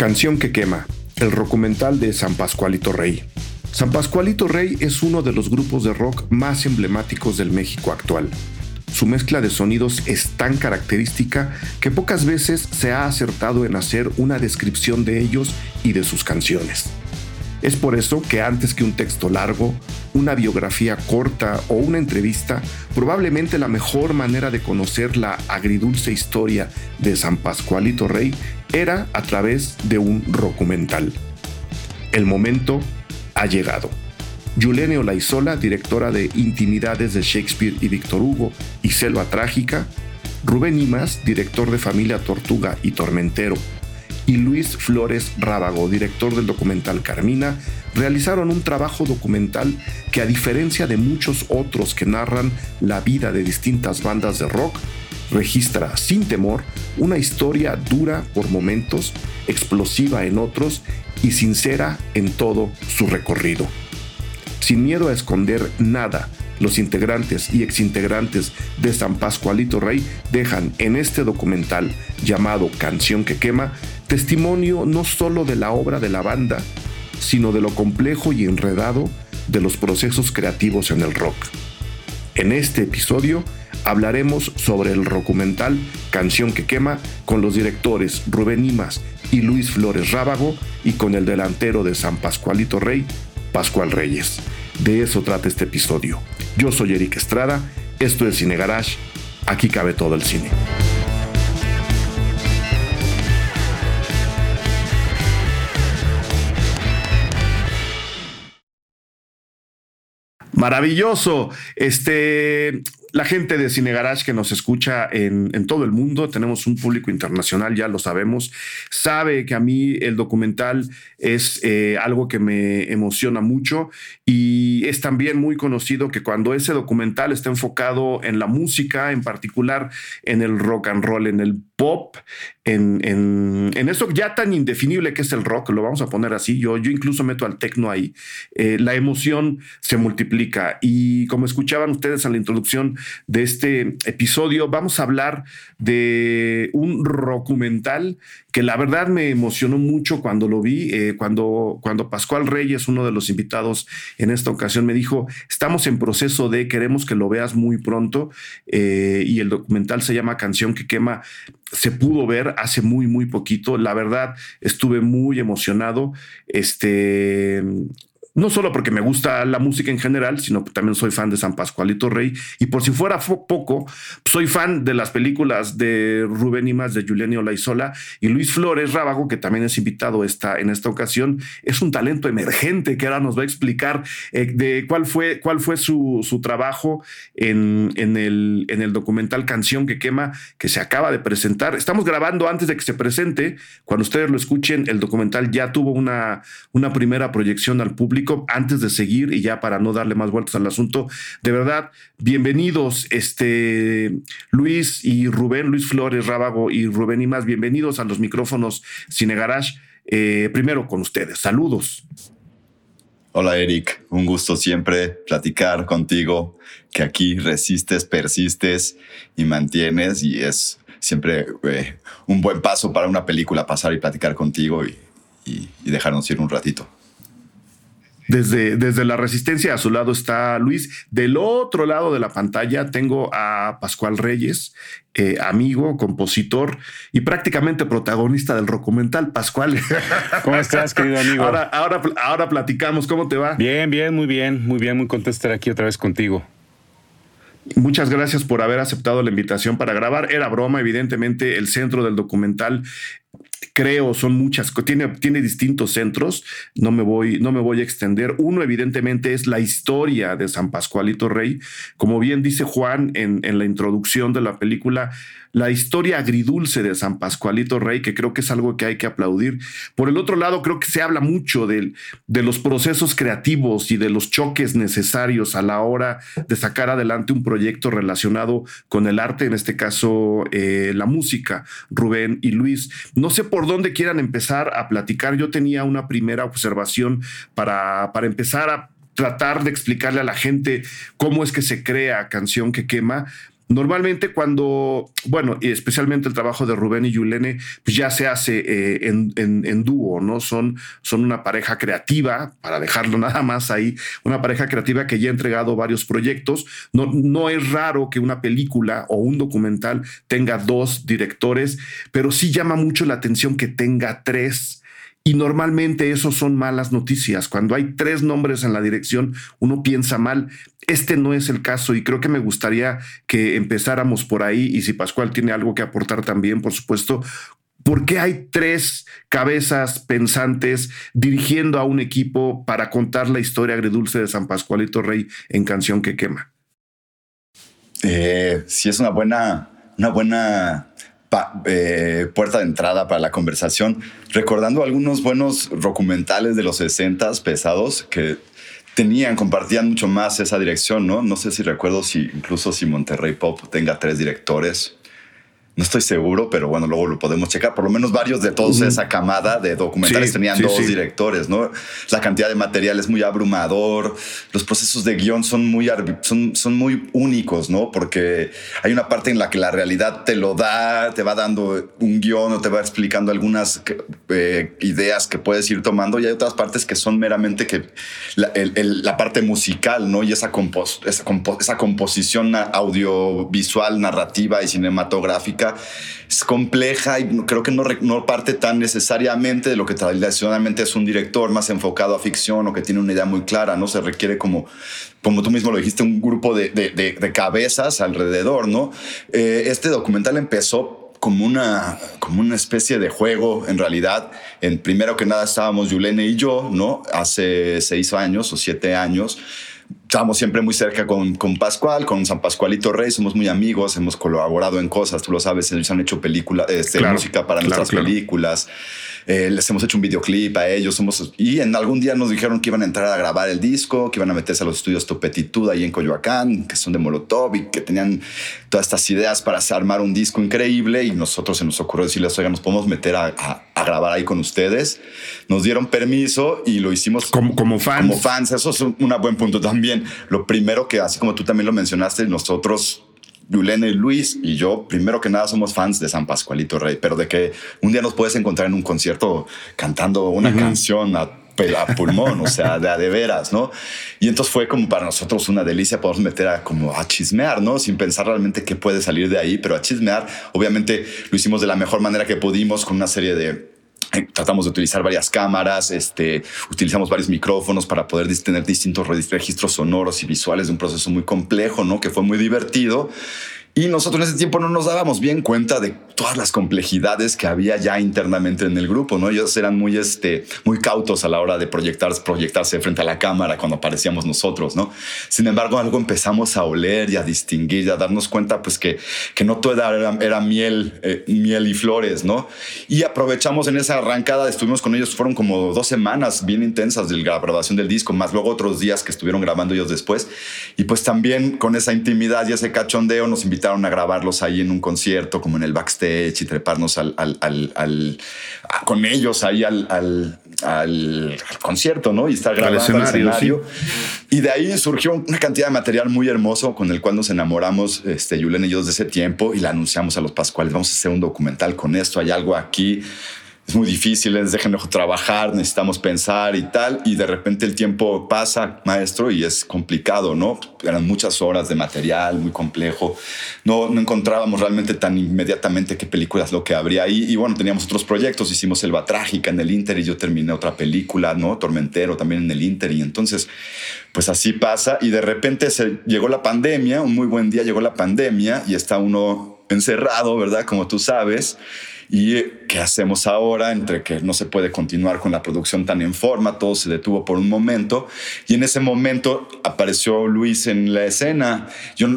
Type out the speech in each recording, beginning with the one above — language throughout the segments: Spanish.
Canción que quema, el documental de San Pascualito Rey. San Pascualito Rey es uno de los grupos de rock más emblemáticos del México actual. Su mezcla de sonidos es tan característica que pocas veces se ha acertado en hacer una descripción de ellos y de sus canciones. Es por eso que antes que un texto largo, una biografía corta o una entrevista, probablemente la mejor manera de conocer la agridulce historia de San Pascualito Rey era a través de un documental. El momento ha llegado. Yulene Olaizola, directora de Intimidades de Shakespeare y Víctor Hugo y Selva Trágica, Rubén Imas, director de Familia Tortuga y Tormentero, y Luis Flores Rábago, director del documental Carmina, realizaron un trabajo documental que a diferencia de muchos otros que narran la vida de distintas bandas de rock, registra sin temor una historia dura por momentos, explosiva en otros y sincera en todo su recorrido. Sin miedo a esconder nada, los integrantes y exintegrantes de San Pascualito Rey dejan en este documental llamado Canción que quema testimonio no solo de la obra de la banda, sino de lo complejo y enredado de los procesos creativos en el rock. En este episodio hablaremos sobre el documental Canción que quema con los directores Rubén Imas y Luis Flores Rábago y con el delantero de San Pascualito Rey, Pascual Reyes. De eso trata este episodio. Yo soy Eric Estrada, esto es Cine Garage, aquí cabe todo el cine. Maravilloso. Este, la gente de Cine Garage que nos escucha en, todo el mundo, tenemos un público internacional, ya lo sabemos, sabe que a mí el documental es eh, algo que me emociona mucho y es también muy conocido que cuando ese documental está enfocado en la música, en particular en el rock and roll, en el pop, en, en, esto ya tan indefinible que es el rock, lo vamos a poner así, yo, yo incluso meto al tecno ahí, eh, la emoción se multiplica y como escuchaban ustedes en la introducción, de este episodio. Vamos a hablar de un documental que la verdad me emocionó mucho cuando lo vi, eh, cuando, cuando Pascual Reyes, uno de los invitados en esta ocasión, me dijo, estamos en proceso de, queremos que lo veas muy pronto, eh, y el documental se llama Canción que quema, se pudo ver hace muy, muy poquito, la verdad estuve muy emocionado, este, no solo porque me gusta la música en general, sino que también soy fan de San Pascualito Rey. Y por si fuera poco, soy fan de las películas de Rubén Imas, de Julián Olaizola y Luis Flores Rábago, que también es invitado esta, en esta ocasión. Es un talento emergente que ahora nos va a explicar eh, de cuál fue, cuál fue su, su trabajo en, en, el, en el documental Canción que quema, que se acaba de presentar. Estamos grabando antes de que se presente. Cuando ustedes lo escuchen, el documental ya tuvo una, una primera proyección al público antes de seguir y ya para no darle más vueltas al asunto, de verdad, bienvenidos, este Luis y Rubén, Luis Flores, Rábago y Rubén y más, bienvenidos a los micrófonos Cine Garage. Eh, primero con ustedes, saludos. Hola Eric, un gusto siempre platicar contigo, que aquí resistes, persistes y mantienes y es siempre eh, un buen paso para una película pasar y platicar contigo y dejarnos ir un ratito. Desde, la resistencia a su lado está Luis. Del otro lado de la pantalla tengo a Pascual Reyes, eh, amigo, compositor y prácticamente protagonista del documental. Pascual. ¿Cómo estás, querido amigo? Ahora, ahora, ahora platicamos. ¿Cómo te va? Bien, bien, muy bien, muy bien. Muy contento de estar aquí otra vez contigo. Muchas gracias por haber aceptado la invitación para grabar. Era broma, evidentemente el centro del documental creo, son muchas, tiene, tiene distintos centros, no me, voy, no me voy a extender. Uno, evidentemente, es la historia de San Pascualito Rey. Como bien dice Juan en, en la introducción de la película, la historia agridulce de San Pascualito Rey, que creo que es algo que hay que aplaudir. Por el otro lado, creo que se habla mucho de, de los procesos creativos y de los choques necesarios a la hora de sacar adelante un proyecto relacionado con el arte, en este caso eh, la música, Rubén y Luis. No sé por dónde quieran empezar a platicar. Yo tenía una primera observación para, para empezar a tratar de explicarle a la gente cómo es que se crea Canción que Quema, Normalmente cuando, bueno, y especialmente el trabajo de Rubén y Yulene, pues ya se hace eh, en, dúo, ¿no? Son, son una pareja creativa, para dejarlo nada más ahí, una pareja creativa que ya ha entregado varios proyectos. No, no es raro que una película o un documental tenga dos directores, pero sí llama mucho la atención que tenga tres. Y normalmente eso son malas noticias. Cuando hay tres nombres en la dirección, uno piensa mal. Este no es el caso y creo que me gustaría que empezáramos por ahí y si Pascual tiene algo que aportar también, por supuesto, ¿Por qué hay tres cabezas pensantes dirigiendo a un equipo para contar la historia agridulce de San Pascualito Rey en Canción que Quema? Eh, sí, es una buena, una buena eh, puerta de entrada para la conversación, recordando algunos buenos documentales de los 60 pesados que tenían, compartían mucho más esa dirección, ¿no? No sé si recuerdo si incluso si Monterrey Pop tenga tres directores no estoy seguro, pero bueno, luego lo podemos checar. Por lo menos varios de todos esa camada de documentales tenían dos directores, ¿no? La cantidad de material es muy abrumador. Los procesos de guion son muy, son, son muy únicos, ¿no? Porque hay una parte en la que la realidad te lo da, te va dando un guion o te va explicando algunas eh, ideas que puedes ir tomando y hay otras partes que son meramente que la, parte musical, ¿no? Y esa, esa, esa composición audiovisual, narrativa y cinematográfica es compleja y creo que no, no parte tan necesariamente de lo que tradicionalmente es un director más enfocado a ficción o que tiene una idea muy clara, ¿no? Se requiere como, como tú mismo lo dijiste, un grupo de, de, cabezas alrededor, ¿no? Eh, este documental empezó como una, como una especie de juego, en realidad. En, primero que nada estábamos Yulene y yo, ¿no? Hace seis años o siete años estamos siempre muy cerca con, con Pascual, con San Pascualito Rey, somos muy amigos, hemos colaborado en cosas, tú lo sabes, ellos han hecho películas, este, música para nuestras películas. Eh, les hemos hecho un videoclip a ellos. Somos, y en algún día nos dijeron que iban a entrar a grabar el disco, que iban a meterse a los estudios Topetitud ahí en Coyoacán, que son de Molotov y que tenían todas estas ideas para armar un disco increíble. Y nosotros se nos ocurrió decirles, oiga, nos podemos meter a, a, grabar ahí con ustedes. Nos dieron permiso y lo hicimos como, como fans. Como fans. Eso es un buen punto también. Lo primero que, así como tú también lo mencionaste, nosotros Yulene y Luis y yo, primero que nada, somos fans de San Pascualito Rey, pero de que un día nos puedes encontrar en un concierto cantando una canción a, pulmón, o sea, de a de veras, ¿no? Y entonces fue como para nosotros una delicia poder meter a como a chismear, ¿no? Sin pensar realmente qué puede salir de ahí, pero a chismear, obviamente lo hicimos de la mejor manera que pudimos con una serie de tratamos de utilizar varias cámaras, este, utilizamos varios micrófonos para poder tener distintos registros sonoros y visuales de un proceso muy complejo, ¿no? Que fue muy divertido y nosotros en ese tiempo no nos dábamos bien cuenta de todas las complejidades que había ya internamente en el grupo, ¿no? Ellos eran muy, este, muy cautos a la hora de proyectar, proyectarse frente a la cámara cuando aparecíamos nosotros, ¿no? Sin embargo, algo empezamos a oler y a distinguir y a darnos cuenta, pues, que, que no todo era, era miel, eh, miel y flores, ¿no? Y aprovechamos en esa arrancada, estuvimos con ellos, fueron como dos semanas bien intensas de la grabación del disco, más luego otros días que estuvieron grabando ellos después. Y pues también con esa intimidad y ese cachondeo nos invitaron invitaron a grabarlos ahí en un concierto, como en el backstage y treparnos al, al, con ellos ahí al, al, concierto, ¿no? Y estar grabando el escenario. Y de ahí surgió una cantidad de material muy hermoso con el cual nos enamoramos, este, Julen y yo, de ese tiempo y le anunciamos a los Pascuales, vamos a hacer un documental con esto, hay algo aquí es muy difícil, les dejen trabajar, necesitamos pensar y tal, y de repente el tiempo pasa, maestro, y es complicado, ¿no? Eran muchas horas de material, muy complejo, no, no encontrábamos realmente tan inmediatamente qué películas lo que habría ahí, y bueno, teníamos otros proyectos, hicimos Selva Trágica en el Inter y yo terminé otra película, ¿no? Tormentero también en el Inter, y entonces, pues así pasa, y de repente se, llegó la pandemia, un muy buen día llegó la pandemia, y está uno encerrado, ¿verdad? Como tú sabes, ¿Y qué hacemos ahora? Entre que no se puede continuar con la producción tan en forma, todo se detuvo por un momento. Y en ese momento apareció Luis en la escena. Yo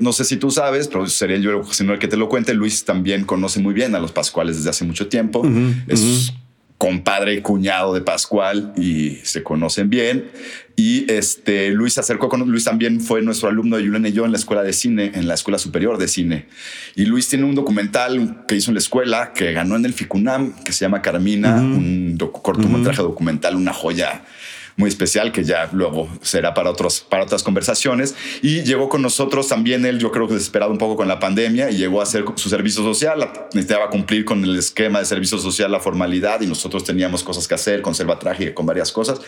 no sé si tú sabes, pero sería yo el que te lo cuente. Luis también conoce muy bien a los Pascuales desde hace mucho tiempo. es compadre y cuñado de Pascual y se conocen bien. Y este, Luis se acercó con Luis también fue nuestro alumno de Julián y yo en la escuela de cine, en la escuela superior de cine. Y Luis tiene un documental que hizo en la escuela que ganó en el FICUNAM, que se llama Carmina, un cortometraje documental, una joya muy especial que ya luego será para, otros, para otras conversaciones. Y llegó con nosotros también él, yo creo que desesperado un poco con la pandemia y llegó a hacer su servicio social. Necesitaba cumplir con el esquema de servicio social, la formalidad y nosotros teníamos cosas que hacer, con traje con varias cosas.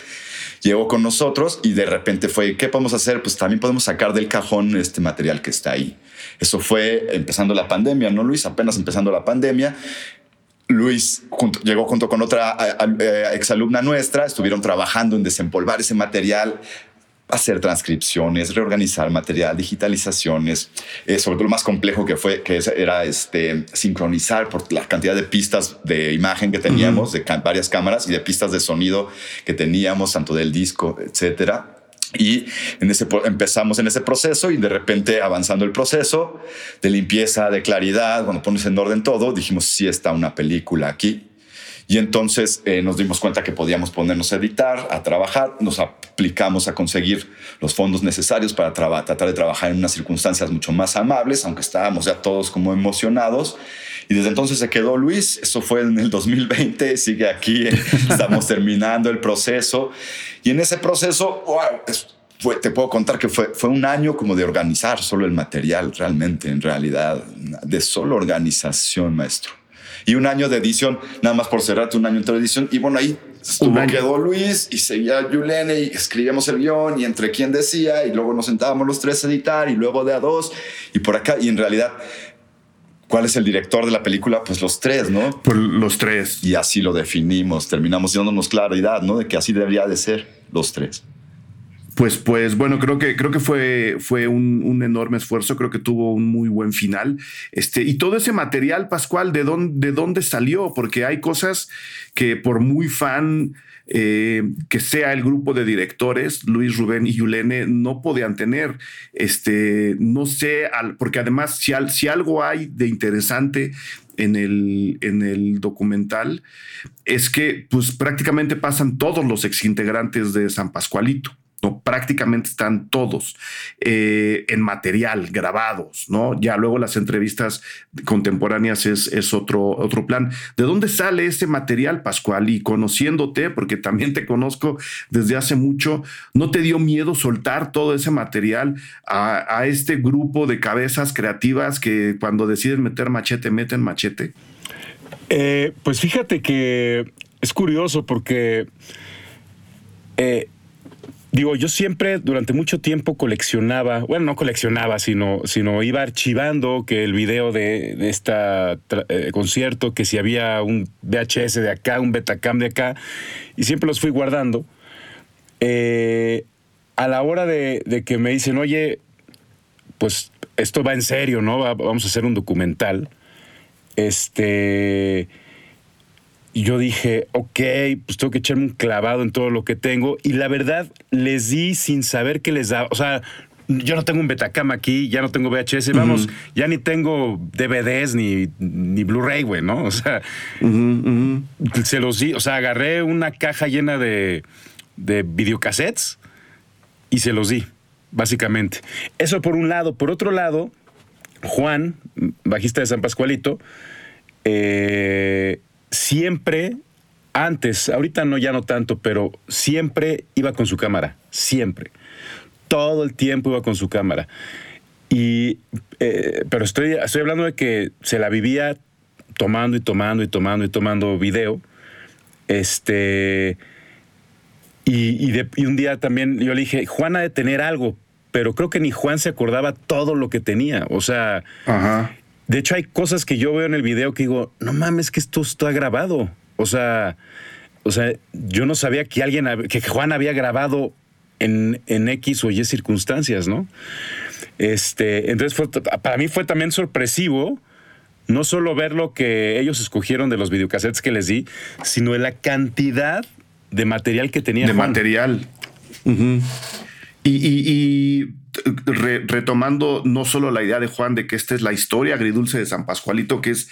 Llegó con nosotros y de repente fue, ¿qué podemos hacer? Pues también podemos sacar del cajón este material que está ahí. Eso fue empezando la pandemia, ¿no, Luis? Apenas empezando la pandemia. Luis llegó junto con otra exalumna nuestra, estuvieron trabajando en desempolvar ese material, hacer transcripciones, reorganizar material, digitalizaciones, eh, sobre todo lo más complejo que fue, que era este, sincronizar por la cantidad de pistas de imagen que teníamos, de varias cámaras y de pistas de sonido que teníamos, tanto del disco, etcétera. Y en ese, empezamos en ese proceso y de repente avanzando el proceso de limpieza, de claridad, cuando pones en orden todo, dijimos, sí está una película aquí. Y entonces eh, nos dimos cuenta que podíamos ponernos a editar, a trabajar, nos aplicamos a conseguir los fondos necesarios para tratar de trabajar en unas circunstancias mucho más amables, aunque estábamos ya todos como emocionados. Y desde entonces se quedó Luis, eso fue en el 2020, sigue aquí, estamos terminando el proceso. Y en ese proceso, wow, te puedo contar que fue, fue un año como de organizar solo el material, realmente, en realidad, de solo organización, maestro y un año de edición, nada más por cerrarte un año de edición. Y bueno, ahí estuvo, quedó Luis y seguía Yulene y escribíamos el guion y entre quién decía y luego nos sentábamos los tres a editar y luego de a dos y por acá. Y en realidad, ¿cuál es el director de la película? Pues los tres, ¿no? Por los tres. Y así lo definimos, terminamos dándonos claridad, ¿no? De que así debería de ser los tres. Pues, pues bueno, creo que, creo que fue, fue un, enorme esfuerzo, creo que tuvo un muy buen final. Este, y todo ese material, Pascual, ¿de dónde, de dónde salió? Porque hay cosas que por muy fan eh, que sea el grupo de directores, Luis Rubén y Yulene, no podían tener. Este, no sé, porque además, si, si algo hay de interesante en el, en el documental, es que pues prácticamente pasan todos los exintegrantes de San Pascualito. Prácticamente están todos eh, en material, grabados, ¿no? Ya luego las entrevistas contemporáneas es, es, otro, otro plan. ¿De dónde sale ese material, Pascual? Y conociéndote, porque también te conozco desde hace mucho, ¿no te dio miedo soltar todo ese material a, este grupo de cabezas creativas que cuando deciden meter machete, meten machete? Eh, pues fíjate que es curioso porque... Eh, Digo, yo siempre durante mucho tiempo coleccionaba, bueno, no coleccionaba, sino, sino iba archivando que el video de, de este concierto, que si había un VHS de acá, un Betacam de acá, y siempre los fui guardando. Eh, a la hora de, de, que me dicen, oye, pues esto va en serio, ¿no? vamos a hacer un documental. Este y yo dije, ok, pues tengo que echarme un clavado en todo lo que tengo. Y la verdad, les di sin saber qué les daba. O sea, yo no tengo un Betacam aquí, ya no tengo VHS, vamos, ya ni tengo DVDs ni, ni Blu-ray, güey, ¿no? O sea, se los di, o sea, agarré una caja llena de, de videocassettes y se los di, básicamente. Eso por un lado. Por otro lado, Juan, bajista de San Pascualito, eh, siempre, antes, ahorita no, ya no tanto, pero siempre iba con su cámara, siempre. Todo el tiempo iba con su cámara. Y, eh, pero estoy, estoy hablando de que se la vivía tomando y tomando y tomando y tomando video. Este. Y, y, un día también yo le dije, Juan ha de tener algo, pero creo que ni Juan se acordaba todo lo que tenía. O sea, Ajá. De hecho, hay cosas que yo veo en el video que digo, no mames, que esto está grabado. O sea, o sea, yo no sabía que alguien, que Juan había grabado en, en X o Y circunstancias, ¿no? Este, entonces para mí fue también sorpresivo no solo ver lo que ellos escogieron de los videocassettes que les di, sino la cantidad de material que tenía. De material. y retomando no solo la idea de Juan de que esta es la historia agridulce de San Pascualito, que es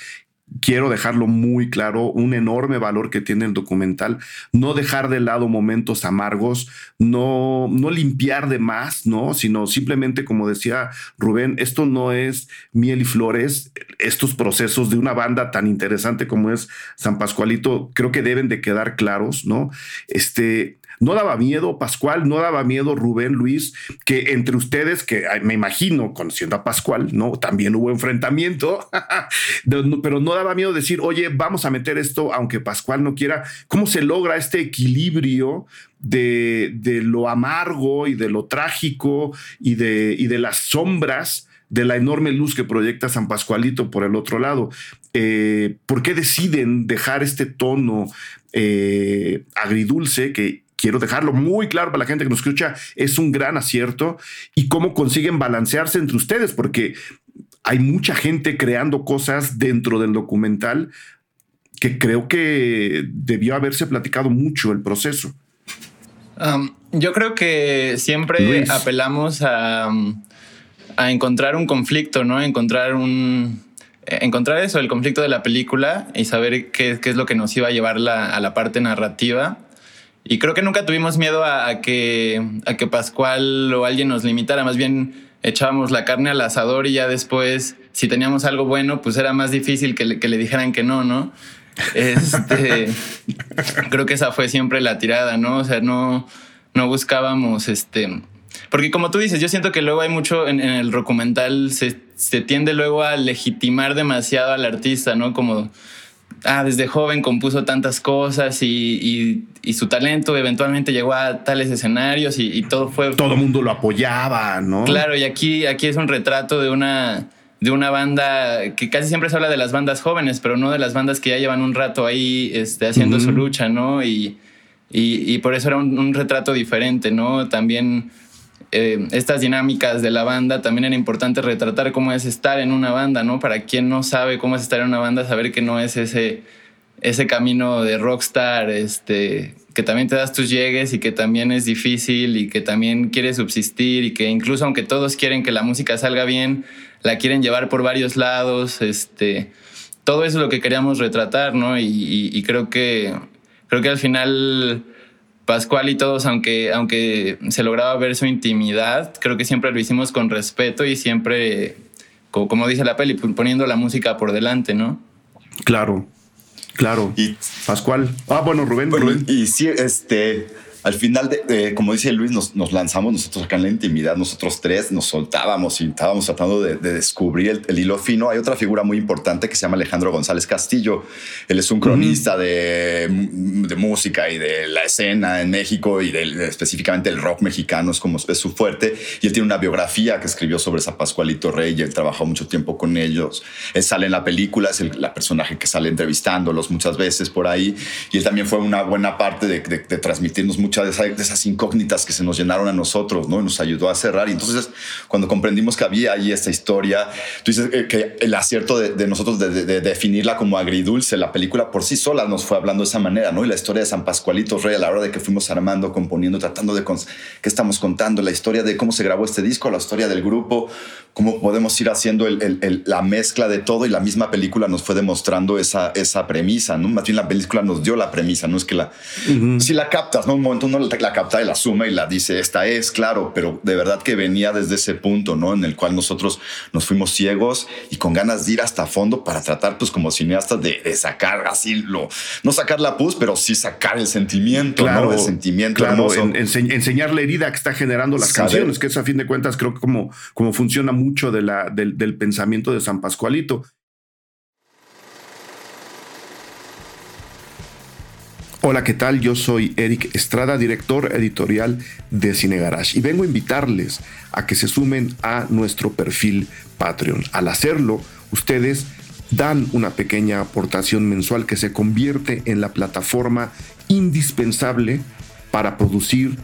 quiero dejarlo muy claro, un enorme valor que tiene el documental, no dejar de lado momentos amargos, no, no limpiar de más, ¿no? Sino simplemente, como decía Rubén, esto no es miel y flores, estos procesos de una banda tan interesante como es San Pascualito, creo que deben de quedar claros, ¿no? Este, No daba miedo, Pascual, no daba miedo, Rubén, Luis, que entre ustedes, que me imagino, conociendo a Pascual, ¿no? También hubo enfrentamiento, pero no daba miedo decir, oye, vamos a meter esto, aunque Pascual no quiera. ¿Cómo se logra este equilibrio de, de lo amargo y de lo trágico y de, y de las sombras? de la enorme luz que proyecta San Pascualito por el otro lado. Eh, ¿Por qué deciden dejar este tono eh, agridulce que quiero dejarlo muy claro para la gente que nos escucha, es un gran acierto y cómo consiguen balancearse entre ustedes, porque hay mucha gente creando cosas dentro del documental que creo que debió haberse platicado mucho el proceso. yo creo que siempre apelamos a, a, encontrar un conflicto, ¿no? Encontrar un... Encontrar eso, el conflicto de la película y saber qué, qué es lo que nos iba a llevar a la parte narrativa y creo que nunca tuvimos miedo a, que, a que Pascual o alguien nos limitara, más bien echábamos la carne al asador y ya después, si teníamos algo bueno, pues era más difícil que le, que le dijeran que no, ¿no? Este, creo que esa fue siempre la tirada, ¿no? O sea, no, no buscábamos, este, porque como tú dices, yo siento que luego hay mucho en, el documental, se, se, tiende luego a legitimar demasiado al artista, ¿no? Como ah, desde joven compuso tantas cosas y, su talento eventualmente llegó a tales escenarios y, todo fue... Todo el mundo lo apoyaba, ¿no? Claro, y aquí, aquí es un retrato de una, de una banda que casi siempre se habla de las bandas jóvenes, pero no de las bandas que ya llevan un rato ahí este, haciendo su lucha, ¿no? Y, y, por eso era un retrato diferente, ¿no? También eh, estas dinámicas de la banda también era importante retratar cómo es estar en una banda, ¿no? Para quien no sabe cómo es estar en una banda, saber que no es ese, ese camino de rockstar, este, que también te das tus llegues y que también es difícil y que también quieres subsistir y que incluso aunque todos quieren que la música salga bien, la quieren llevar por varios lados, este, todo eso es lo que queríamos retratar, ¿no? Y, y creo que creo que al final Pascual y todos, aunque, aunque se lograba ver su intimidad, creo que siempre lo hicimos con respeto y siempre, como, dice la peli, poniendo la música por delante, ¿no? Claro, claro. Y Pascual. Ah, bueno, Rubén. Rubén. Y sí, este al final, de, como dice Luis, nos, nos, lanzamos nosotros acá en la intimidad, nosotros tres nos soltábamos y estábamos tratando de, descubrir el, hilo fino. Hay otra figura muy importante que se llama Alejandro González Castillo. Él es un cronista de, de, música y de la escena en México y de, específicamente el rock mexicano, es como es su fuerte. Y él tiene una biografía que escribió sobre San Pascualito Rey y él trabajó mucho tiempo con ellos. Él sale en la película, es el la personaje que sale entrevistándolos muchas veces por ahí. Y él también fue una buena parte de, transmitirnos mucho de, esas incógnitas que se nos llenaron a nosotros, ¿no? nos ayudó a cerrar. Y entonces, cuando comprendimos que había ahí esta historia, tú dices eh, que el acierto de, nosotros de, definirla como agridulce, la película por sí sola nos fue hablando de esa manera, ¿no? Y la historia de San Pascualito Rey, a la hora de que fuimos armando, componiendo, tratando de qué estamos contando, la historia de cómo se grabó este disco, la historia del grupo, cómo podemos ir haciendo la mezcla de todo y la misma película nos fue demostrando esa, esa premisa, ¿no? Más bien la película nos dio la premisa, no es que la... Si la captas, ¿no? Un momento uno la capta y la suma y la dice, esta es, claro, pero de verdad que venía desde ese punto, ¿no? En el cual nosotros nos fuimos ciegos y con ganas de ir hasta fondo para tratar, pues como cineastas, de, sacar así, lo, no sacar la pus, pero sí sacar el sentimiento, claro, El sentimiento. Claro, enseñar la herida que está generando las canciones, que es a fin de cuentas creo que como, como funciona mucho de la, del pensamiento de San Pascualito. Hola, ¿qué tal? Yo soy Eric Estrada, director editorial de Cine Garage, y vengo a invitarles a que se sumen a nuestro perfil Patreon. Al hacerlo, ustedes dan una pequeña aportación mensual que se convierte en la plataforma indispensable para producir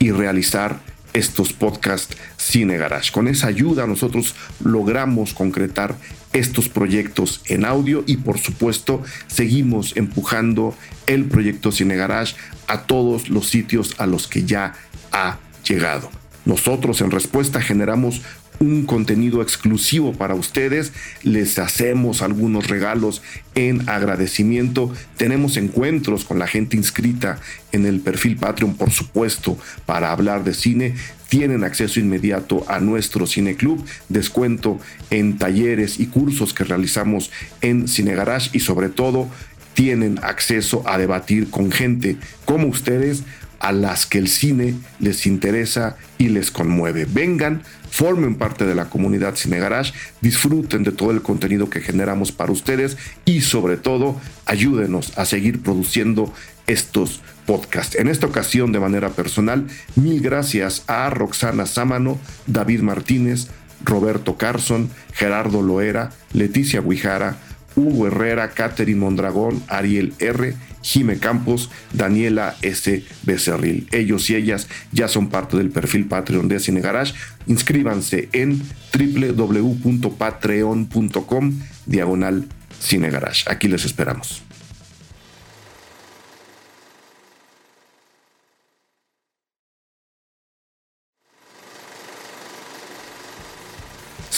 y realizar estos podcasts Cine Garage. Con esa ayuda nosotros logramos concretar estos proyectos en audio y por supuesto seguimos empujando el proyecto Cine Garage a todos los sitios a los que ya ha llegado. Nosotros en respuesta generamos un contenido exclusivo para ustedes, les hacemos algunos regalos en agradecimiento, tenemos encuentros con la gente inscrita en el perfil Patreon, por supuesto, para hablar de cine, tienen acceso inmediato a nuestro Cine Club, descuento en talleres y cursos que realizamos en Cine Garage y sobre todo tienen acceso a debatir con gente como ustedes a las que el cine les interesa y les conmueve. Vengan, formen parte de la comunidad Cine Garage, disfruten de todo el contenido que generamos para ustedes y sobre todo ayúdenos a seguir produciendo estos podcasts. En esta ocasión, de manera personal, mil gracias a Roxana Sámano, David Martínez, Roberto Carson, Gerardo Loera, Leticia Guijara, Hugo Herrera, Catherine Mondragón, Ariel R., Jime Campos, Daniela S. Becerril. Ellos y ellas ya son parte del perfil Patreon de Cine Garage. Inscríbanse en www.patreon.com diagonal Cine Garage. Aquí les esperamos.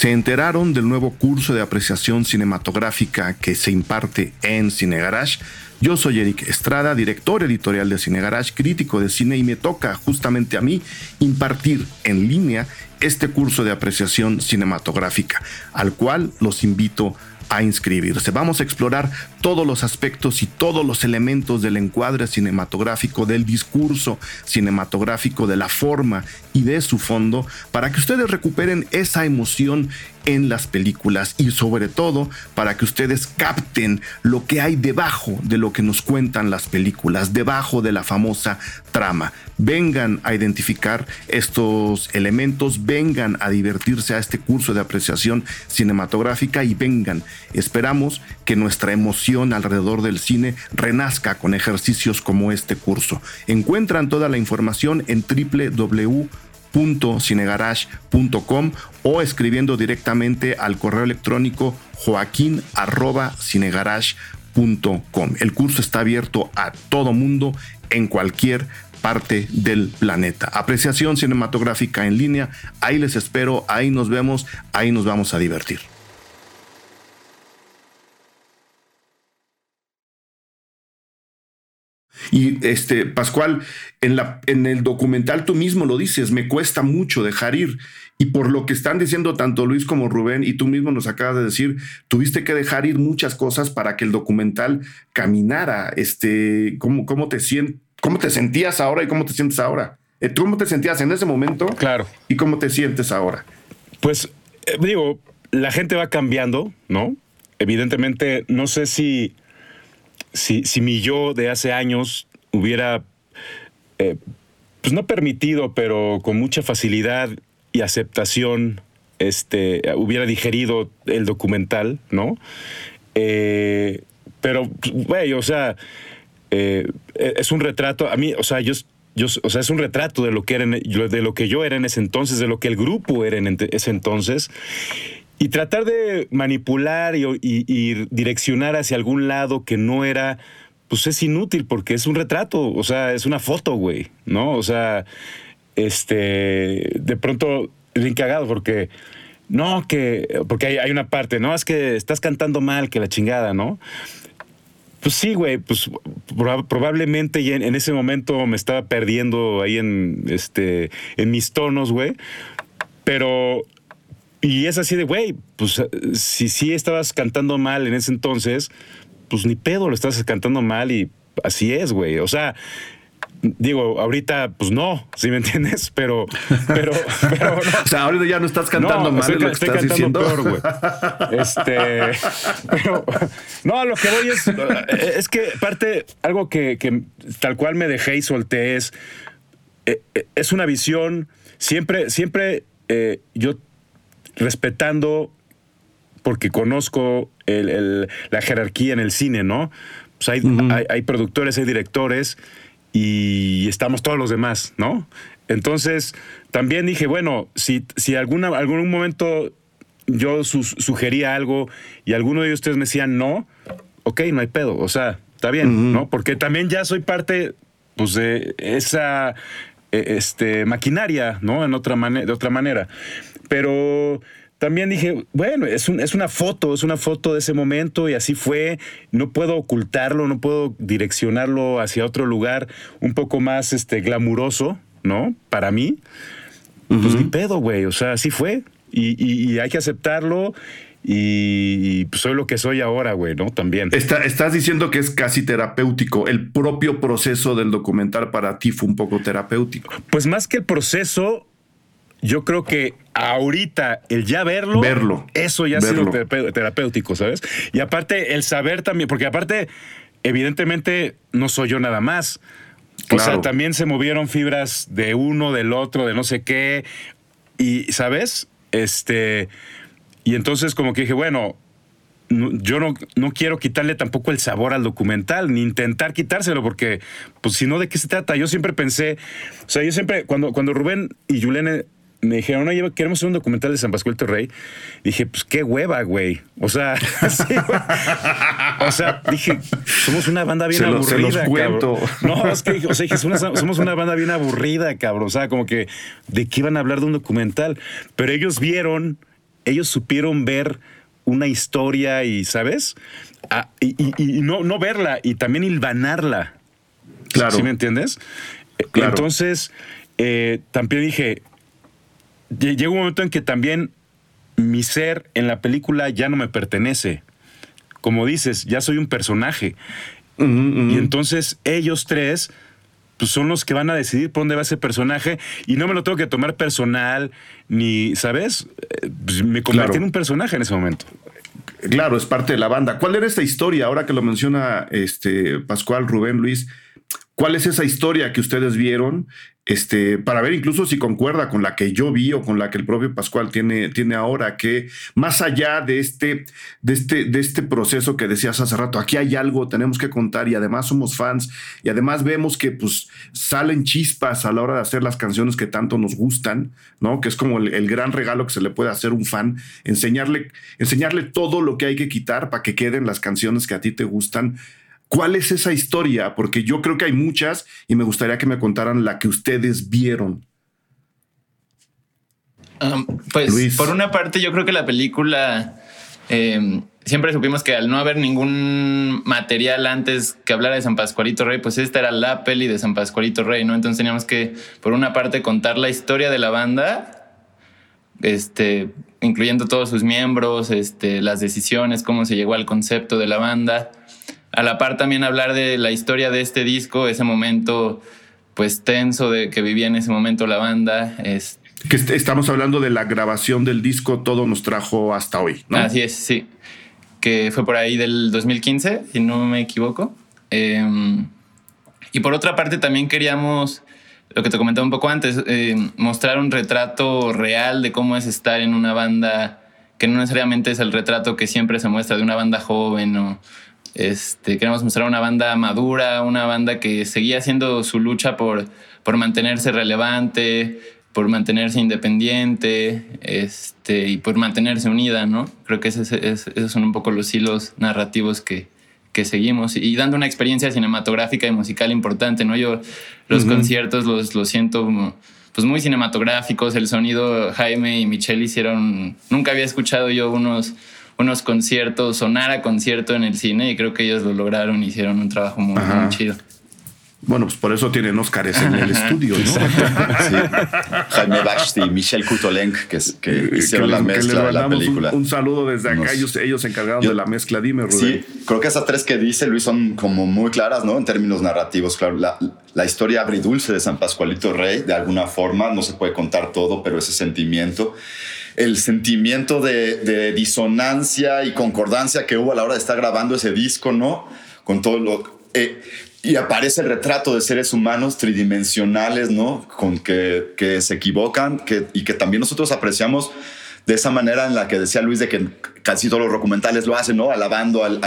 Se enteraron del nuevo curso de apreciación cinematográfica que se imparte en Cine Garage. Yo soy Eric Estrada, director editorial de Cine Garage, crítico de cine y me toca justamente a mí impartir en línea este curso de apreciación cinematográfica, al cual los invito a inscribirse. Vamos a explorar todos los aspectos y todos los elementos del encuadre cinematográfico, del discurso cinematográfico, de la forma y de su fondo, para que ustedes recuperen esa emoción en las películas y sobre todo para que ustedes capten lo que hay debajo de lo que nos cuentan las películas, debajo de la famosa trama. Vengan a identificar estos elementos, vengan a divertirse a este curso de apreciación cinematográfica y vengan. Esperamos que nuestra emoción alrededor del cine renazca con ejercicios como este curso. Encuentran toda la información en www cinegarage.com o escribiendo directamente al correo electrónico joaquín.cinegarage.com. El curso está abierto a todo mundo en cualquier parte del planeta. Apreciación cinematográfica en línea, ahí les espero, ahí nos vemos, ahí nos vamos a divertir. Y este, Pascual, en, la, en el documental tú mismo lo dices, me cuesta mucho dejar ir. Y por lo que están diciendo tanto Luis como Rubén, y tú mismo nos acabas de decir, tuviste que dejar ir muchas cosas para que el documental caminara. Este, ¿cómo, cómo, te, cómo te sentías ahora y cómo te sientes ahora? Eh, ¿Cómo te sentías en ese momento? Claro. ¿Y cómo te sientes ahora? Pues eh, digo, la gente va cambiando, ¿no? Evidentemente, no sé si si, si mi yo de hace años hubiera, eh, pues no permitido, pero con mucha facilidad y aceptación, este, hubiera digerido el documental, ¿no? Eh, pero, güey, o sea, eh, es un retrato, a mí, o sea, yo, yo, o sea, es un retrato de lo que era, de lo que yo era en ese entonces, de lo que el grupo era en ese entonces. Y tratar de manipular y, direccionar hacia algún lado que no era, pues es inútil porque es un retrato, o sea, es una foto, güey, ¿no? O sea, este, de pronto bien cagado porque, no, que, porque hay, hay una parte, ¿no? Es que estás cantando mal, que la chingada, ¿no? Pues sí, güey, pues probablemente en, en, ese momento me estaba perdiendo ahí en, este, en mis tonos, güey. Pero y es así de, güey, pues si sí estabas cantando mal en ese entonces, pues ni pedo, lo estás cantando mal y así es, güey. O sea, digo, ahorita, pues no, si me entiendes? Pero, pero, pero O sea, ahorita ya no estás cantando mal, estoy, lo que estás diciendo. Peor, güey. Este, pero, no, lo que voy es, es que parte, algo que, que tal cual me dejé y solté es, eh, eh, es una visión, siempre, siempre eh, yo respetando, porque conozco la jerarquía en el cine, ¿no? Pues hay, productores, hay directores y estamos todos los demás, ¿no? Entonces, también dije, bueno, si, si alguna, algún momento yo sugería algo y alguno de ustedes me decían no, ok, no hay pedo, o sea, está bien, ¿no? Porque también ya soy parte, pues, de esa e, este, maquinaria, ¿no? En otra de otra manera. Pero también dije, bueno, es, es una foto, es una foto de ese momento y así fue. No puedo ocultarlo, no puedo direccionarlo hacia otro lugar un poco más este, glamuroso, ¿no? Para mí. Pues ni pedo, güey. O sea, así fue. Y, hay que aceptarlo y pues soy lo que soy ahora, güey, ¿no? También. estás diciendo que es casi terapéutico. El propio proceso del documental para ti fue un poco terapéutico. Pues más que el proceso, yo creo que ahorita el ya verlo, verlo eso ya ha sido terapéutico, ¿sabes? Y aparte el saber también, porque aparte, evidentemente no soy yo nada más. O sea, también se movieron fibras de uno, del otro, de no sé qué. Y, ¿sabes? Este. Y entonces, como que dije, bueno, yo no, no, quiero quitarle tampoco el sabor al documental, ni intentar quitárselo, porque, pues, si no, ¿de qué se trata? Yo siempre pensé, o sea, yo siempre, cuando, cuando Rubén y Juliane me dijeron, oye, queremos hacer un documental de San Pascual Rey. Dije, pues qué hueva, güey. O sea, o sea, dije, somos una banda bien aburrida. Se los cuento. No, es que, o sea, dije, somos una banda bien aburrida, cabrón. O sea, como que, ¿de qué iban a hablar de un documental? Pero ellos vieron, ellos supieron ver una historia y, ¿sabes? Ah, y, no, no verla y también hilvanarla. Claro. ¿Sí me entiendes? Claro. Entonces, eh, también dije, llega un momento en que también mi ser en la película ya no me pertenece. Como dices, ya soy un personaje. Y entonces ellos tres pues son los que van a decidir por dónde va ese personaje y no me lo tengo que tomar personal ni, ¿sabes? Eh, pues, me convertí en un personaje en ese momento. Claro, es parte de la banda. ¿Cuál era esta historia? Ahora que lo menciona este Pascual, Rubén, Luis, ¿cuál es esa historia que ustedes vieron este, para ver incluso si concuerda con la que yo vi o con la que el propio Pascual tiene, tiene ahora, que más allá de este, de, este, de este proceso que decías hace rato, aquí hay algo, tenemos que contar y además somos fans y además vemos que pues salen chispas a la hora de hacer las canciones que tanto nos gustan, ¿no? Que es como el, gran regalo que se le puede hacer a un fan, enseñarle, enseñarle todo lo que hay que quitar para que queden las canciones que a ti te gustan ¿Cuál es esa historia? Porque yo creo que hay muchas y me gustaría que me contaran la que ustedes vieron. pues por una parte yo creo que la película em, siempre supimos que al no haber ningún material antes que hablara de San Pascualito Rey, pues esta era la peli de San Pascualito Rey, ¿no? Entonces teníamos que por una parte contar la historia de la banda, este, incluyendo todos sus miembros, este, las decisiones, cómo se llegó al concepto de la banda a la par también hablar de la historia de este disco, ese momento pues tenso de que vivía en ese momento la banda. Es... Que estamos hablando de la grabación del disco, todo nos trajo hasta hoy, ¿no? Así es, sí. Que fue por ahí del 2015, si no me equivoco. Em, y por otra parte también queríamos, lo que te comentaba un poco antes, em, mostrar un retrato real de cómo es estar en una banda que no necesariamente es el retrato que siempre se muestra de una banda joven o este, queremos mostrar una banda madura, una banda que seguía haciendo su lucha por, por mantenerse relevante, por mantenerse independiente este, y por mantenerse unida, ¿no? Creo que esos, son un poco los hilos narrativos que, que seguimos y dando una experiencia cinematográfica y musical importante, ¿no? Yo los conciertos los, los siento pues muy cinematográficos, el sonido Jaime y Michelle hicieron, nunca había escuchado yo unos unos conciertos, sonar a concierto en el cine y creo que ellos lo lograron, hicieron un trabajo muy, chido. Bueno, pues por eso tienen Óscares en el estudio, ¿no? Sí. Jaime Bachti y Michel Kutolenk, que, que hicieron la mezcla de la película. Un, saludo desde acá. ellos, ellos se encargaron de la mezcla. Dime, Rubén. Sí, creo que esas tres que dice Luis son como muy claras, ¿no? En términos narrativos, claro. La, la historia abridulce de San Pascualito Rey, de alguna forma, no se puede contar todo, pero ese sentimiento el sentimiento de, disonancia y concordancia que hubo a la hora de estar grabando ese disco, ¿no? Con todo lo... Eh, y aparece el retrato de seres humanos tridimensionales, ¿no? Con que, que se equivocan que, y que también nosotros apreciamos de esa manera en la que decía Luis de que casi todos los documentales lo hacen, ¿no? Alabando al,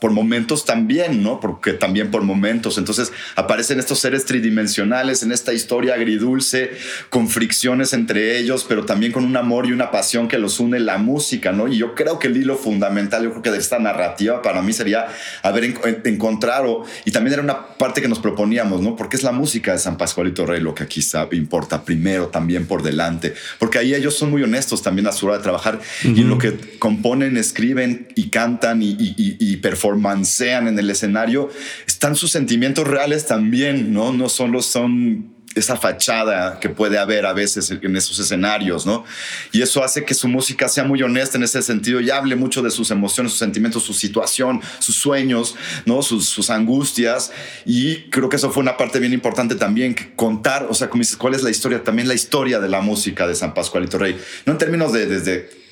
por momentos también, ¿no? Porque también por momentos. Entonces aparecen estos seres tridimensionales en esta historia agridulce, con fricciones entre ellos, pero también con un amor y una pasión que los une la música, ¿no? Y yo creo que el hilo fundamental, yo creo que de esta narrativa para mí sería haber encontrado, y también era una parte que nos proponíamos, ¿no? Porque es la música de San Pascualito Rey lo que aquí importa primero, también por delante, porque ahí ellos son muy honestos también a su hora de trabajar y lo que componen, escriben y cantan y, y, performancean en el escenario, están sus sentimientos reales también, ¿no? No solo son esa fachada que puede haber a veces en esos escenarios, ¿no? Y eso hace que su música sea muy honesta en ese sentido y hable mucho de sus emociones, sus sentimientos, su situación, sus sueños, ¿no? Sus, sus angustias. Y creo que eso fue una parte bien importante también, contar, o sea, como dices, cuál es la historia, también la historia de la música de San Pascualito Rey. No en términos de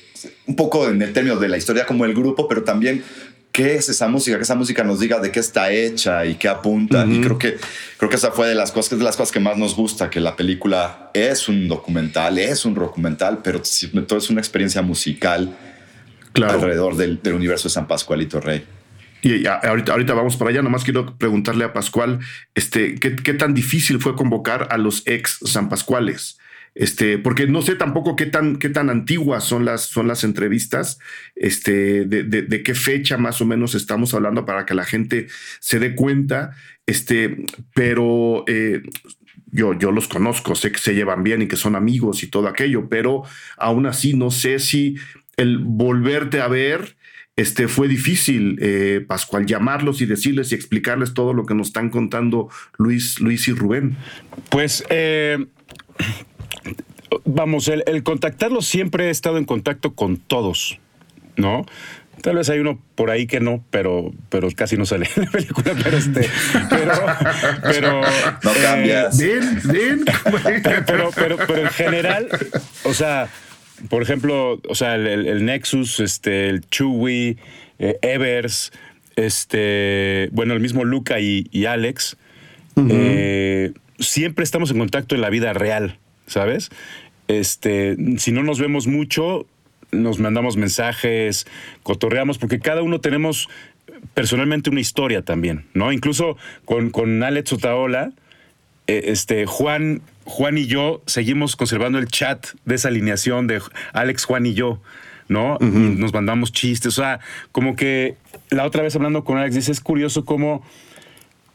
un poco en el término de la historia como el grupo, pero también qué es esa música, que esa música nos diga de qué está hecha y qué apunta. Y creo que, creo que esa fue de las cosas, que es de las cosas que más nos gusta, que la película es un documental, es un documental, pero todo es una experiencia musical alrededor del, universo de San Pascualito Rey. Y ahorita, ahorita vamos para allá. Nomás quiero preguntarle a Pascual, este, ¿qué, ¿qué, tan difícil fue convocar a los ex San Pascuales? Este, porque no sé tampoco qué tan, qué tan antiguas son las, son las entrevistas, este, de, de, qué fecha más o menos estamos hablando para que la gente se dé cuenta. Este, pero eh, yo, yo los conozco, sé que se llevan bien y que son amigos y todo aquello, pero aún así no sé si el volverte a ver. Este, fue difícil, eh, Pascual, llamarlos y decirles y explicarles todo lo que nos están contando Luis, Luis y Rubén. Pues eh, vamos, el, el contactarlo siempre he estado en contacto con todos, ¿no? Tal vez hay uno por ahí que no, pero, pero casi no sale en la película, pero este, pero, no eh, cambias. ven, ven. Pero, pero, pero, en general, o sea, por ejemplo, o sea, el, Nexus, este, el Chewie, eh, Evers, este, bueno, el mismo Luca y, Alex, eh, siempre estamos en contacto en la vida real, ¿sabes? Este, si no nos vemos mucho, nos mandamos mensajes, cotorreamos, porque cada uno tenemos personalmente una historia también, ¿no? Incluso con, con Alex Otaola, eh, este, Juan, Juan y yo seguimos conservando el chat de esa alineación de Alex, Juan y yo, ¿no? Nos mandamos chistes, o sea, como que la otra vez hablando con Alex, dice, es curioso cómo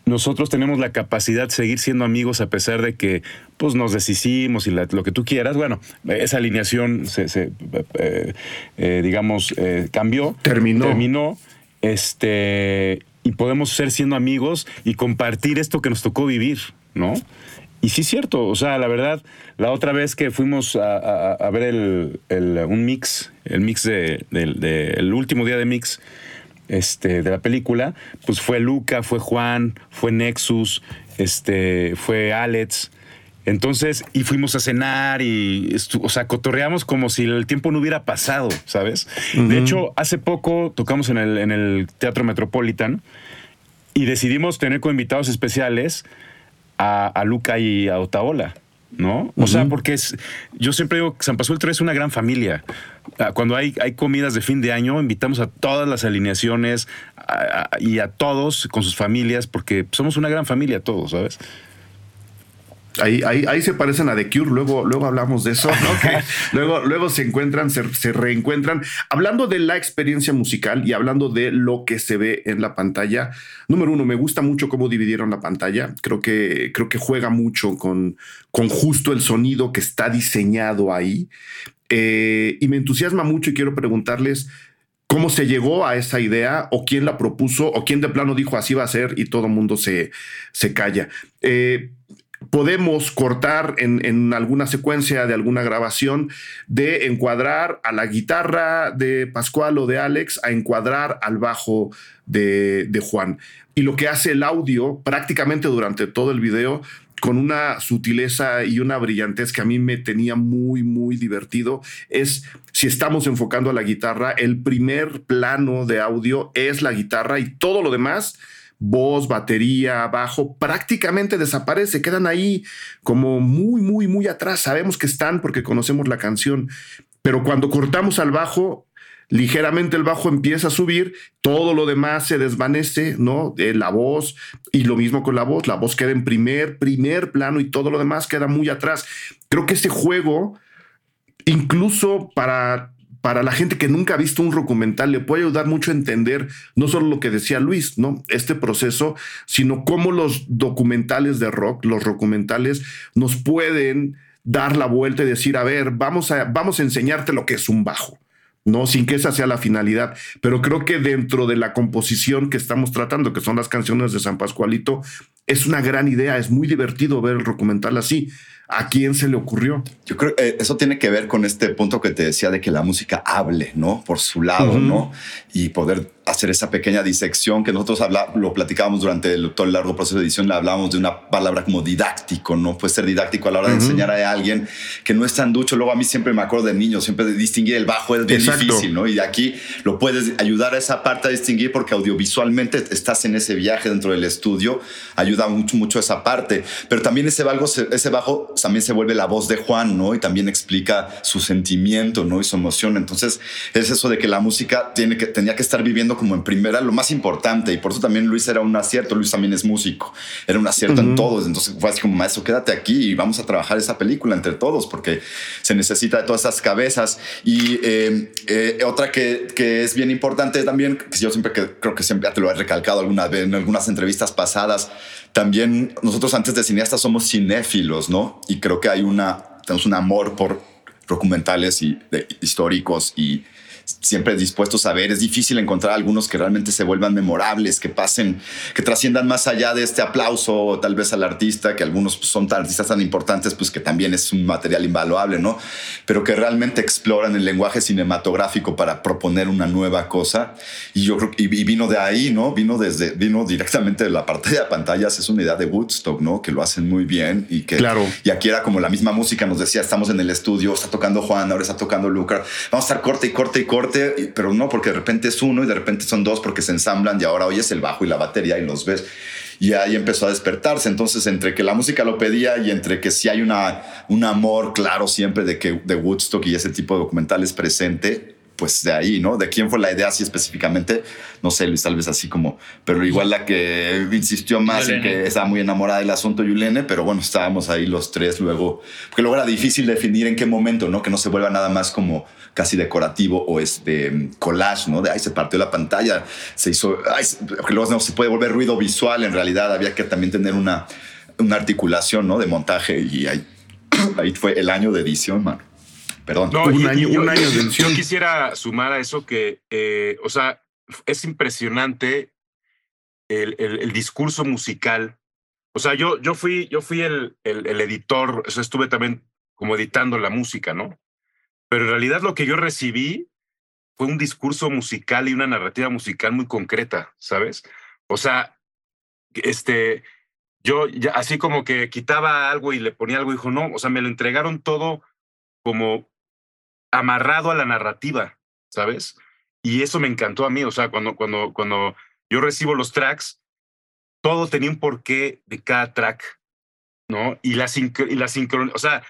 nosotros tenemos la capacidad de seguir siendo amigos a pesar de que pues, nos deshicimos y lo que tú quieras. Bueno, esa alineación se, eh, eh, digamos, eh, cambió. Terminó. Terminó. Este, y podemos ser siendo amigos y compartir esto que nos tocó vivir, ¿no? Y sí es cierto, o sea, la verdad, la otra vez que fuimos a, ver el, un mix, el mix de, el último día de mix, este, de la película, pues fue Luca, fue Juan, fue Nexus, este, fue Alex. Entonces, y fuimos a cenar y, o sea, cotorreamos como si el tiempo no hubiera pasado, ¿sabes? De hecho, hace poco tocamos en el, en el Teatro Metropolitan y decidimos tener como invitados especiales a, a Luca y a Otaola. ¿no? O sea, porque es, yo siempre digo que San Pasuelto es una gran familia. Ah, cuando hay, hay comidas de fin de año, invitamos a todas las alineaciones y a todos con sus familias, porque somos una gran familia todos, ¿sabes? Ahí, ahí, se parecen a The Cure, luego, luego hablamos de eso, ¿no? que luego, luego se encuentran, se, se, reencuentran. Hablando de la experiencia musical y hablando de lo que se ve en la pantalla, número uno, me gusta mucho cómo dividieron la pantalla. Creo que, creo que juega mucho con, con justo el sonido que está diseñado ahí. Eh, y me entusiasma mucho y quiero preguntarles cómo se llegó a esa idea o quién la propuso o quién de plano dijo así va a ser y todo el mundo se, se calla. Eh, podemos cortar en, alguna secuencia de alguna grabación de encuadrar a la guitarra de Pascual o de Alex a encuadrar al bajo de, de Juan. Y lo que hace el audio prácticamente durante todo el video con una sutileza y una brillantez que a mí me tenía muy, muy divertido, es si estamos enfocando a la guitarra, el primer plano de audio es la guitarra y todo lo demás voz, batería, bajo, prácticamente desaparece, quedan ahí como muy, muy, muy atrás. Sabemos que están porque conocemos la canción, pero cuando cortamos al bajo, ligeramente el bajo empieza a subir, todo lo demás se desvanece, ¿no? Eh, la voz y lo mismo con la voz, la voz queda en primer, primer plano y todo lo demás queda muy atrás. Creo que este juego, incluso para para la gente que nunca ha visto un documental, le puede ayudar mucho a entender no solo lo que decía Luis, ¿no? Este proceso, sino cómo los documentales de rock, los documentales, nos pueden dar la vuelta y decir, a ver, vamos a, vamos a enseñarte lo que es un bajo. No, sin que esa sea la finalidad, pero creo que dentro de la composición que estamos tratando, que son las canciones de San Pascualito, es una gran idea, es muy divertido ver el documental así. ¿A quién se le ocurrió? Yo creo que eh, eso tiene que ver con este punto que te decía de que la música hable, ¿no? Por su lado, ¿no? Y poder hacer esa pequeña disección que nosotros habla, lo platicábamos durante el, todo el largo proceso de edición, hablábamos de una palabra como didáctico, ¿no? Puede ser didáctico a la hora de enseñar a alguien que no es tan ducho. Luego a mí siempre me acuerdo de niños, siempre de distinguir el bajo es bien difícil, ¿no? Y aquí lo puedes ayudar a esa parte a distinguir porque audiovisualmente estás en ese viaje dentro del estudio, ayuda mucho, mucho esa parte. Pero también ese bajo, ese bajo también se vuelve la voz de Juan, ¿no? Y también explica su sentimiento, ¿no? Y su emoción. Entonces es eso de que la música tiene que, tenía que estar viviendo como en primera, lo más importante. Y por eso también Luis era un acierto. Luis también es músico. Era un acierto en todos. Entonces fue así como, maestro, quédate aquí y vamos a trabajar esa película entre todos porque se necesita de todas esas cabezas. Y eh, eh, otra que, que, es bien importante también, que yo siempre que, creo que siempre te lo he recalcado alguna vez en algunas entrevistas pasadas, también nosotros antes de cineastas somos cinéfilos, ¿no? Y creo que hay una, tenemos un amor por documentales y, históricos y siempre dispuestos a ver. Es difícil encontrar algunos que realmente se vuelvan memorables, que pasen, que trasciendan más allá de este aplauso tal vez al artista, que algunos pues, son artistas tan importantes, pues que también es un material invaluable, ¿no? Pero que realmente exploran el lenguaje cinematográfico para proponer una nueva cosa. Y yo creo y, vino de ahí, ¿no? Vino desde, vino directamente de la pantalla de pantallas. Es una idea de Woodstock, ¿no? Que lo hacen muy bien y que, claro. y aquí era como la misma música, nos decía, estamos en el estudio, está tocando Juan, ahora está tocando Lucar, vamos a estar corte y corte y corte pero no porque de repente es uno y de repente son dos porque se ensamblan y ahora oyes el bajo y la batería y los ves. Y ahí empezó a despertarse. Entonces, entre que la música lo pedía y entre que sí hay una, un amor claro siempre de que de Woodstock y ese tipo de documentales presente, pues de ahí, ¿no? De quién fue la idea así específicamente, no sé, Luis, tal vez así como, pero igual la que insistió más en que estaba muy enamorada del asunto Yulene, pero bueno, estábamos ahí los tres luego, porque luego era difícil definir en qué momento, ¿no? Que no se vuelva nada más como casi decorativo o este collage, ¿no? De ahí se partió la pantalla, se hizo, ay, porque luego no se puede volver ruido visual, en realidad había que también tener una, una articulación, ¿no? De montaje y ahí, ahí fue el año de edición, mano. Perdón. un, año, un año de Yo quisiera sumar a eso que, eh, o sea, es impresionante el, el, discurso musical. O sea, yo, yo fui, yo fui el, el, editor, o sea, estuve también como editando la música, ¿no? Pero en realidad lo que yo recibí fue un discurso musical y una narrativa musical muy concreta, ¿sabes? O sea, este, yo ya, así como que quitaba algo y le ponía algo, dijo, no, o sea, me lo entregaron todo como amarrado a la narrativa, ¿sabes? Y eso me encantó a mí, o sea, cuando, cuando, cuando yo recibo los tracks, todo tenía un porqué de cada track, ¿no? Y la, y la sincronía, o sea,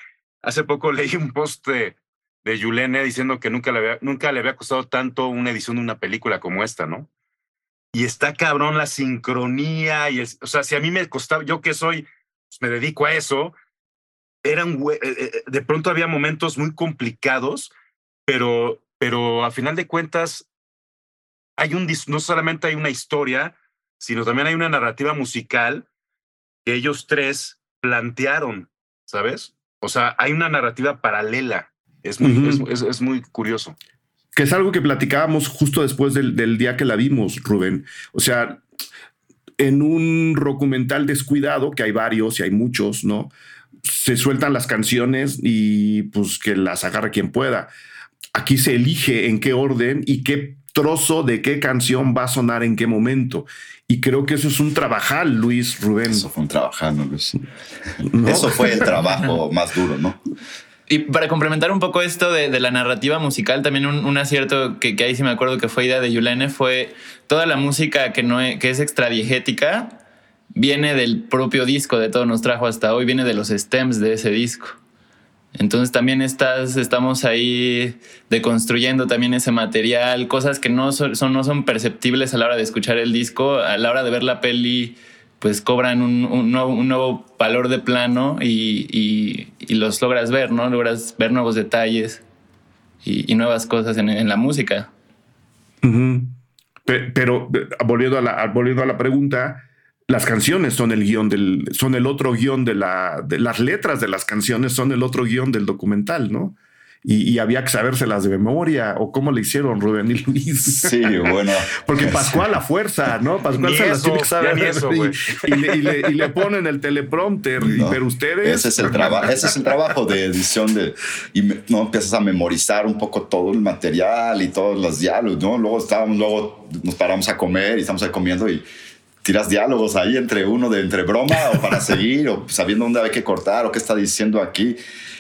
hace poco leí un post de, de Yulene diciendo que nunca le, había, nunca le había costado tanto una edición de una película como esta, ¿no? Y está cabrón la sincronía, y o sea, si a mí me costaba, yo que soy, pues me dedico a eso, eran, eh, eh, eh, de pronto había momentos muy complicados, pero, pero a final de cuentas, hay un, no solamente hay una historia, sino también hay una narrativa musical que ellos tres plantearon, ¿sabes? O sea, hay una narrativa paralela. Es muy, es, muy curioso. Que es algo que platicábamos justo después del, del día que la vimos, Rubén. O sea, en un documental descuidado, que hay varios y hay muchos, ¿no? Se sueltan las canciones y pues que las agarre quien pueda. Aquí se elige en qué orden y qué trozo de qué canción va a sonar en qué momento. Y creo que eso es un trabajal, Luis Rubén. Eso fue un trabajal, Luis. Eso fue el trabajo más duro, ¿no? Y para complementar un poco esto de, la narrativa musical, también un, acierto que, que, ahí sí me acuerdo que fue idea de Yulene fue toda la música que, no es, que es extradiegética viene del propio disco de todo nos trajo hasta hoy, viene de los stems de ese disco. Entonces también estás, estamos ahí deconstruyendo también ese material, cosas que no son, no son perceptibles a la hora de escuchar el disco, a la hora de ver la peli, pues cobran un, nuevo, valor de plano y, los logras ver, ¿no? Logras ver nuevos detalles y, nuevas cosas en, la música. Pero, volviendo, a la, volviendo a la pregunta, las canciones son el guion del, son el otro guion de la, de las letras de las canciones son el otro guion del documental, ¿no? y, había que sabérselas de memoria o cómo le hicieron Rubén y Luis. Sí, bueno. Porque Pascual a fuerza, ¿no? Pascual se las tiene que saber. y, le, ponen el teleprompter, pero ustedes... Ese es el, trabajo ese es el trabajo de edición de... Y no empiezas a memorizar un poco todo el material y todos los diálogos, ¿no? Luego estábamos, luego nos paramos a comer y estamos ahí comiendo y tiras diálogos ahí entre uno de entre broma o para seguir o sabiendo dónde hay que cortar o qué está diciendo aquí.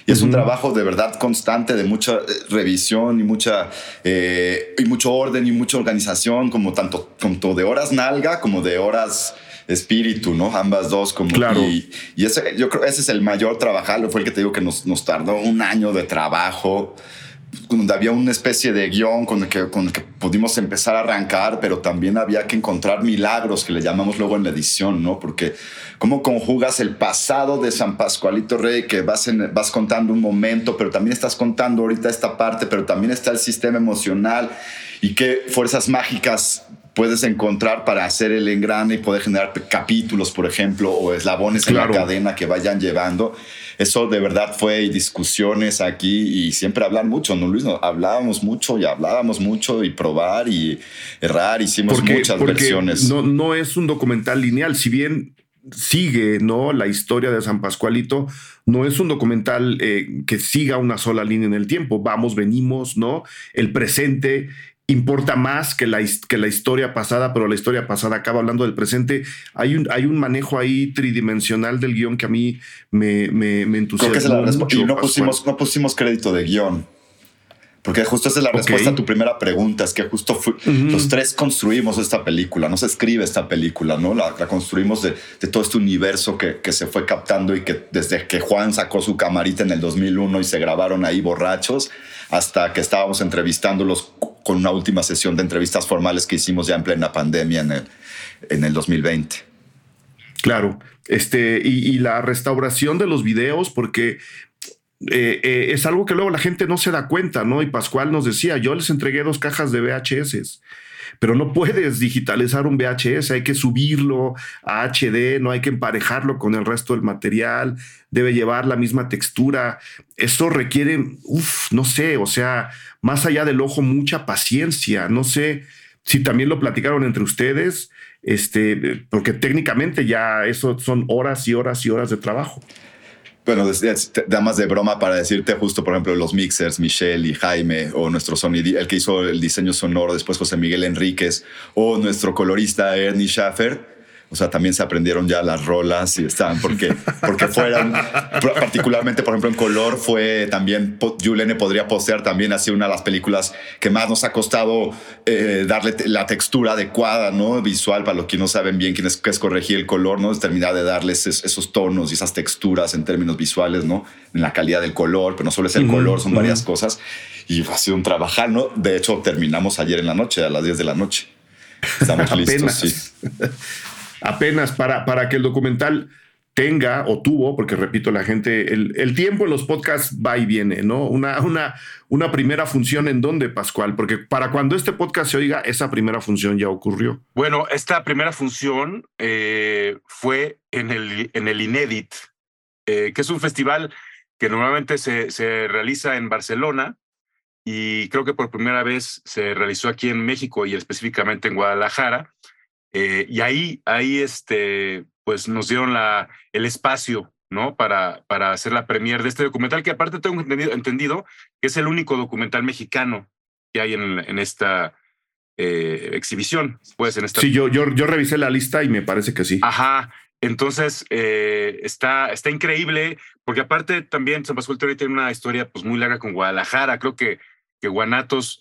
Y es un trabajo de verdad constante de mucha eh, revisión y mucha eh, y mucho orden y mucha organización, como tanto, tanto de horas nalga como de horas espíritu, ¿no? Ambas dos como claro. y, y, ese yo creo ese es el mayor trabajo, fue el que te digo que nos, nos tardó un año de trabajo donde había una especie de guion con el, que, con el que pudimos empezar a arrancar, pero también había que encontrar milagros que le llamamos luego en la edición, ¿no? Porque cómo conjugas el pasado de San Pascualito Rey, que vas, en, vas contando un momento, pero también estás contando ahorita esta parte, pero también está el sistema emocional y qué fuerzas mágicas puedes encontrar para hacer el engrane y poder generar capítulos, por ejemplo, o eslabones en la cadena que vayan llevando eso de verdad fue discusiones aquí y siempre hablan mucho, ¿no, Luis? hablábamos mucho y hablábamos mucho y probar y errar, hicimos muchas versiones. No, no es un documental lineal, si bien sigue ¿no? la historia de San Pascualito, no es un documental eh, que siga una sola línea en el tiempo, vamos, venimos, ¿no? El presente importa más que la, que la historia pasada, pero la historia pasada acaba hablando del presente. Hay un, hay un manejo ahí tridimensional del guion que a mí me, me, me entusiasma. y no pusimos, no pusimos crédito de guion. Porque justo esa es la respuesta a tu primera pregunta, es que justo los tres construimos esta película, no se escribe esta película, ¿no? La, construimos de, de, todo este universo que, que, se fue captando y que desde que Juan sacó su camarita en el 2001 y se grabaron ahí borrachos, hasta que estábamos entrevistándolos con una última sesión de entrevistas formales que hicimos ya en plena pandemia en el, en el 2020. Claro, este, y, la restauración de los videos, porque eh, eh, es algo que luego la gente no se da cuenta, ¿no? Y Pascual nos decía, yo les entregué dos cajas de VHS pero no puedes digitalizar un VHS, hay que subirlo a HD, no hay que emparejarlo con el resto del material, debe llevar la misma textura. Eso requiere, uff, no sé, o sea, más allá del ojo, mucha paciencia. No sé si también lo platicaron entre ustedes, este, porque técnicamente ya eso son horas y horas y horas de trabajo bueno, damas de broma para decirte justo, por ejemplo, los mixers, Michelle y Jaime, o nuestro sonido, el que hizo el diseño sonoro, después José Miguel Enríquez, o nuestro colorista Ernie Schaffer o sea, también se aprendieron ya las rolas y estaban porque, porque fueron, particularmente, por ejemplo, en color, fue también, Julene podría postear también así una de las películas que más nos ha costado eh, darle la textura adecuada, ¿no? Visual, para los que no saben bien quién es, qué es corregir el color, ¿no? Es terminar de darles esos tonos y esas texturas en términos visuales, ¿no? En la calidad del color, pero no solo es el color, son varias cosas. Y ha sido un trabajar, ¿no? De hecho, terminamos ayer en la noche, a las 10 de la noche. Estamos listos, sí apenas para, para que el documental tenga o tuvo, porque repito, la gente, el, tiempo en los podcasts va y viene, ¿no? Una, una, una primera función en dónde, Pascual, porque para cuando este podcast se oiga, esa primera función ya ocurrió. Bueno, esta primera función eh, fue en el, en el Inédit, eh, que es un festival que normalmente se, se realiza en Barcelona y creo que por primera vez se realizó aquí en México y específicamente en Guadalajara. Eh, y ahí, ahí este, pues nos dieron la, el espacio ¿no? Para, para hacer la premier de este documental, que aparte tengo entendido, entendido que es el único documental mexicano que hay en, en esta eh, exhibición. Pues, en esta... Sí, yo, yo, yo revisé la lista y me parece que sí. Ajá. Entonces, eh, está, está increíble, porque aparte también San Pascual tiene una historia pues, muy larga con Guadalajara. Creo que, que Guanatos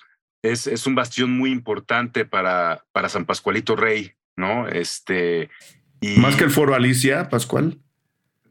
es, es un bastión muy importante para, para San Pascualito Rey, ¿no? Este. Y... Más que el Foro Alicia, Pascual.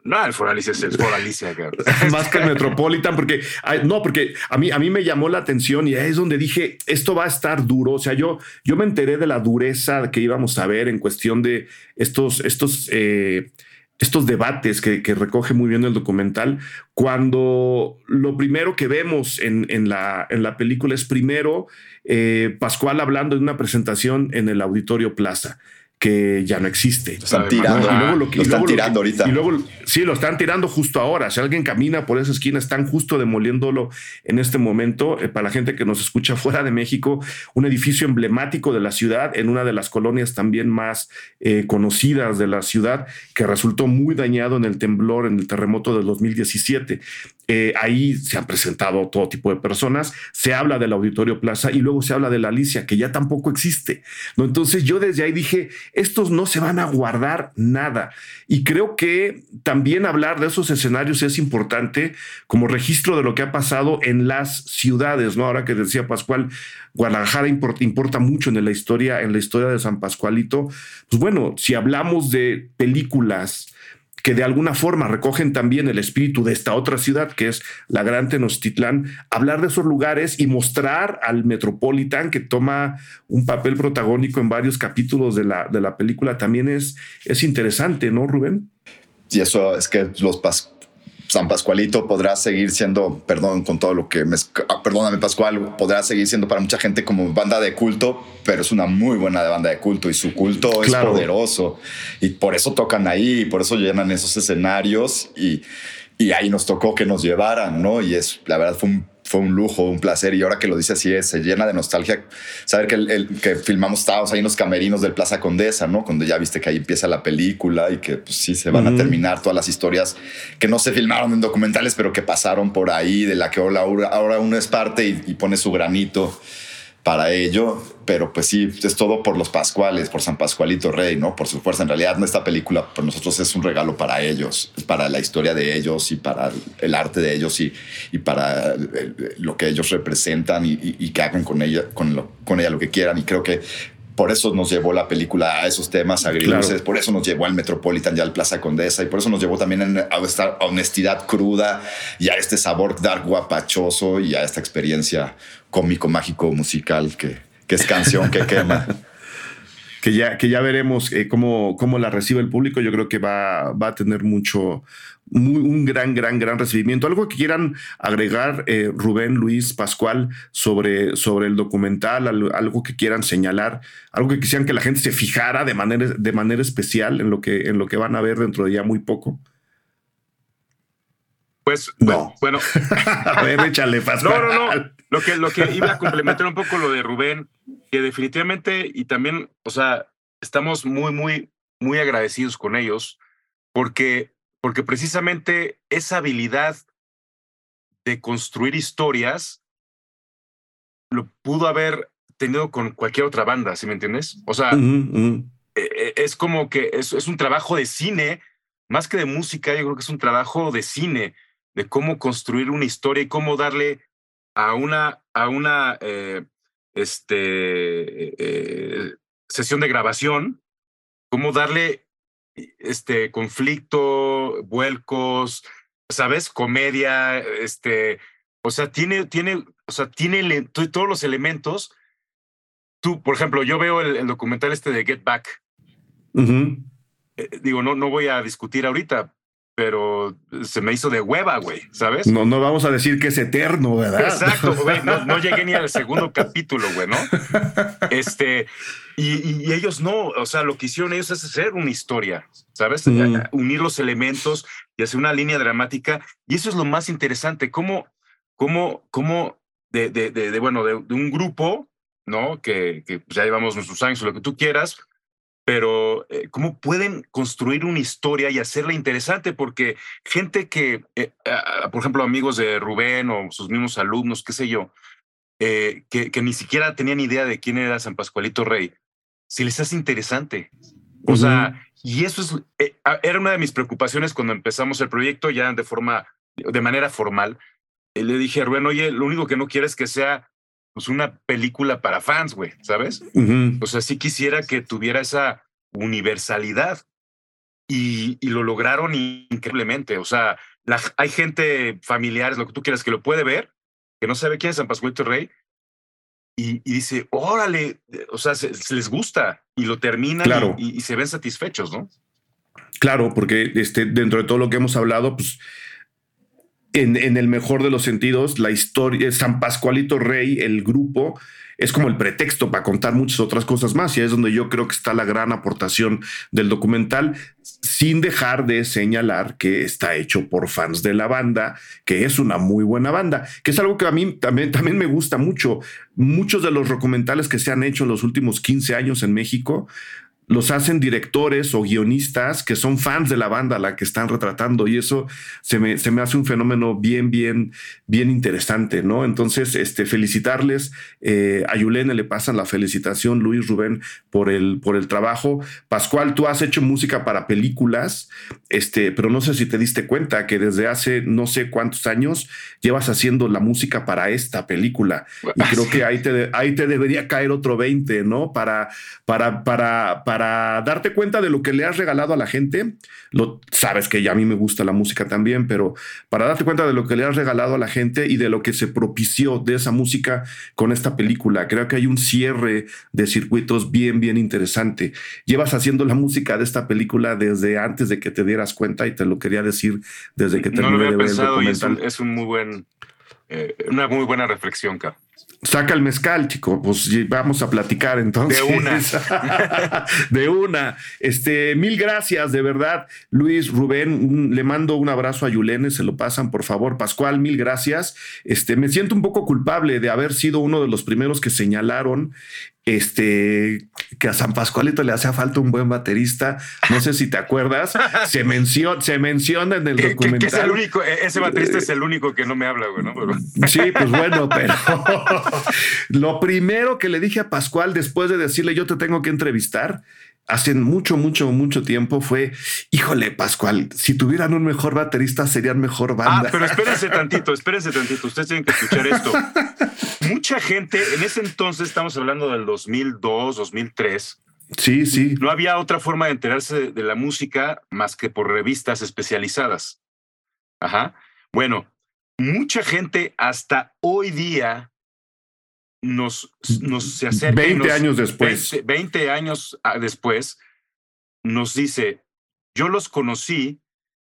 No, el Foro Alicia es el Foro Alicia. Más que el Metropolitan, porque no, porque a mí, a mí me llamó la atención y es donde dije esto va a estar duro. O sea, yo, yo me enteré de la dureza que íbamos a ver en cuestión de estos, estos, eh, estos debates que, recoge muy bien el documental, cuando lo primero que vemos en, en, la, en la película es primero eh, Pascual hablando de una presentación en el Auditorio Plaza que ya no existe. están tirando. lo, están tirando ahorita. Y luego, sí, lo están tirando justo ahora. Si alguien camina por esa esquina, están justo demoliéndolo en este momento. Eh, para la gente que nos escucha fuera de México, un edificio emblemático de la ciudad, en una de las colonias también más eh, conocidas de la ciudad, que resultó muy dañado en el temblor, en el terremoto del 2017. Eh, ahí se han presentado todo tipo de personas, se habla del Auditorio Plaza y luego se habla de la Alicia, que ya tampoco existe. ¿no? Entonces yo desde ahí dije, estos no se van a guardar nada. Y creo que también hablar de esos escenarios es importante como registro de lo que ha pasado en las ciudades, ¿no? Ahora que decía Pascual, Guadalajara importa, importa mucho en la historia, en la historia de San Pascualito. Pues bueno, si hablamos de películas, que de alguna forma recogen también el espíritu de esta otra ciudad, que es la Gran Tenochtitlán, hablar de esos lugares y mostrar al Metropolitan, que toma un papel protagónico en varios capítulos de la, de la película, también es, es interesante, ¿no, Rubén? Y eso es que los, San Pascualito podrá seguir siendo, perdón con todo lo que me, ah, perdóname Pascual, podrá seguir siendo para mucha gente como banda de culto, pero es una muy buena banda de culto y su culto es poderoso y por eso tocan ahí, por eso llenan esos escenarios y, y ahí nos tocó que nos llevaran, ¿no? Y es, la verdad fue un fue un lujo, un placer. Y ahora que lo dice así, es, se llena de nostalgia saber que, el, que filmamos, estábamos ahí en los camerinos del Plaza Condesa, ¿no? Cuando ya viste que ahí empieza la película y que pues, sí se van a terminar todas las historias que no se filmaron en documentales, pero que pasaron por ahí, de la que ahora, ahora uno es parte y, y pone su granito para ello, pero pues sí, es todo por los Pascuales, por San Pascualito Rey, ¿no? Por su fuerza. En realidad, esta película para nosotros es un regalo para ellos, para la historia de ellos y para el arte de ellos y, y para lo que ellos representan y, que hagan con ella, con, con ella lo que quieran. Y creo que por eso nos llevó la película a esos temas agridulces, por eso nos llevó al Metropolitan y al Plaza Condesa, y por eso nos llevó también a esta honestidad cruda y a este sabor dark guapachoso y a esta experiencia cómico, mágico, musical que, que es canción que quema. que ya, que ya veremos eh, cómo, cómo la recibe el público. Yo creo que va, va a tener mucho, un gran, gran, gran recibimiento. Algo que quieran agregar, eh, Rubén, Luis, Pascual, sobre, sobre el documental, algo que quieran señalar, algo que quisieran que la gente se fijara de manera, de manera especial en lo, que, en lo que van a ver dentro de ya muy poco. Pues no. Bueno, a ver, échale, Pascual. No, no, no. Lo que, lo que iba a complementar un poco lo de Rubén, que definitivamente, y también, o sea, estamos muy, muy, muy agradecidos con ellos, porque porque precisamente esa habilidad de construir historias lo pudo haber tenido con cualquier otra banda, ¿sí me entiendes? O sea, e, e, es como que es, es, un trabajo de cine, más que de música, yo creo que es un trabajo de cine, de cómo construir una historia y cómo darle a una, a una eh, este, eh, sesión de grabación, cómo darle este conflicto, vuelcos, ¿sabes? Comedia, este, o sea, tiene, tiene, o sea, tiene todos los elementos. Tú, por ejemplo, yo veo el, documental este de Get Back. Eh, digo, no, no voy a discutir ahorita, pero se me hizo de hueva, güey, ¿sabes? No, no vamos a decir que es eterno, ¿verdad? Exacto, güey, no, llegué ni al segundo capítulo, güey, ¿no? Este, y, ellos no, o sea, lo que hicieron ellos es hacer una historia, ¿sabes? Mm. Unir los elementos y hacer una línea dramática, y eso es lo más interesante, cómo, cómo, cómo de, de, de, bueno, de, un grupo, ¿no? Que, que ya llevamos nuestros años lo que tú quieras, pero eh, cómo pueden construir una historia y hacerla interesante, porque gente que, eh, por ejemplo, amigos de Rubén o sus mismos alumnos, qué sé yo, eh, que, que, ni siquiera tenían idea de quién era San Pascualito Rey, si les hace interesante. O sea, y eso es, era una de mis preocupaciones cuando empezamos el proyecto ya de forma, de manera formal. le dije a Rubén, oye, lo único que no quiero es que sea pues una película para fans, güey, ¿sabes? O sea, sí quisiera que tuviera esa universalidad y, lo lograron increíblemente. O sea, hay gente familiares, lo que tú quieras, que lo puede ver, que no sabe quién es San Pascualito Rey, y, dice, órale, o sea, se, les gusta y lo terminan y, se ven satisfechos, ¿no? Claro, porque este, dentro de todo lo que hemos hablado, pues en, el mejor de los sentidos, la historia, San Pascualito Rey, el grupo, es como el pretexto para contar muchas otras cosas más y es donde yo creo que está la gran aportación del documental sin dejar de señalar que está hecho por fans de la banda, que es una muy buena banda, que es algo que a mí también, también me gusta mucho. Muchos de los documentales que se han hecho en los últimos 15 años en México los hacen directores o guionistas que son fans de la banda a la que están retratando y eso se me, se me hace un fenómeno bien, bien, bien interesante, ¿no? Entonces, este, felicitarles. Eh, a Yulene le pasan la felicitación, Luis Rubén, por el, por el trabajo. Pascual, tú has hecho música para películas, este, pero no sé si te diste cuenta que desde hace no sé cuántos años llevas haciendo la música para esta película. Y creo que ahí te, ahí te debería caer otro 20, ¿no? Para, para, para, para para darte cuenta de lo que le has regalado a la gente. Lo, sabes que ya a mí me gusta la música también, pero para darte cuenta de lo que le has regalado a la gente y de lo que se propició de esa música con esta película. Creo que hay un cierre de circuitos bien, bien interesante. Llevas haciendo la música de esta película desde antes de que te dieras cuenta y te lo quería decir desde que terminé no lo de ver el pensado y es documental. un, es un muy buen, eh, una muy buena reflexión, Cap. Saca el mezcal, chico. Pues vamos a platicar entonces. De una. de una. Este, mil gracias, de verdad. Luis, Rubén, un- le mando un abrazo a Yulene, se lo pasan, por favor. Pascual, mil gracias. Este, me siento un poco culpable de haber sido uno de los primeros que señalaron este, que a San Pascualito le hacía falta un buen baterista. No sé si te acuerdas. Se menciona, se menciona en el Que, que- documental. que es el único, eh, ese baterista es el único que no me habla, güey, ¿no? Sí, pues bueno, pero lo primero que le dije a Pascual después de decirle yo te tengo que entrevistar, hace mucho, mucho, mucho tiempo fue, híjole, Pascual, si tuvieran un mejor baterista serían mejor Ah, banda. pero espérense tantito, espérense tantito. Ustedes tienen que escuchar esto. Mucha gente, en ese entonces, estamos hablando del 2002, 2003, Sí, sí. no había otra forma de enterarse de, de la música más que por revistas especializadas. Ajá. Bueno, mucha gente hasta hoy día nos, nos se acerca. y 20 nos- años después. 20, 20 años ah, después, nos dice, yo los conocí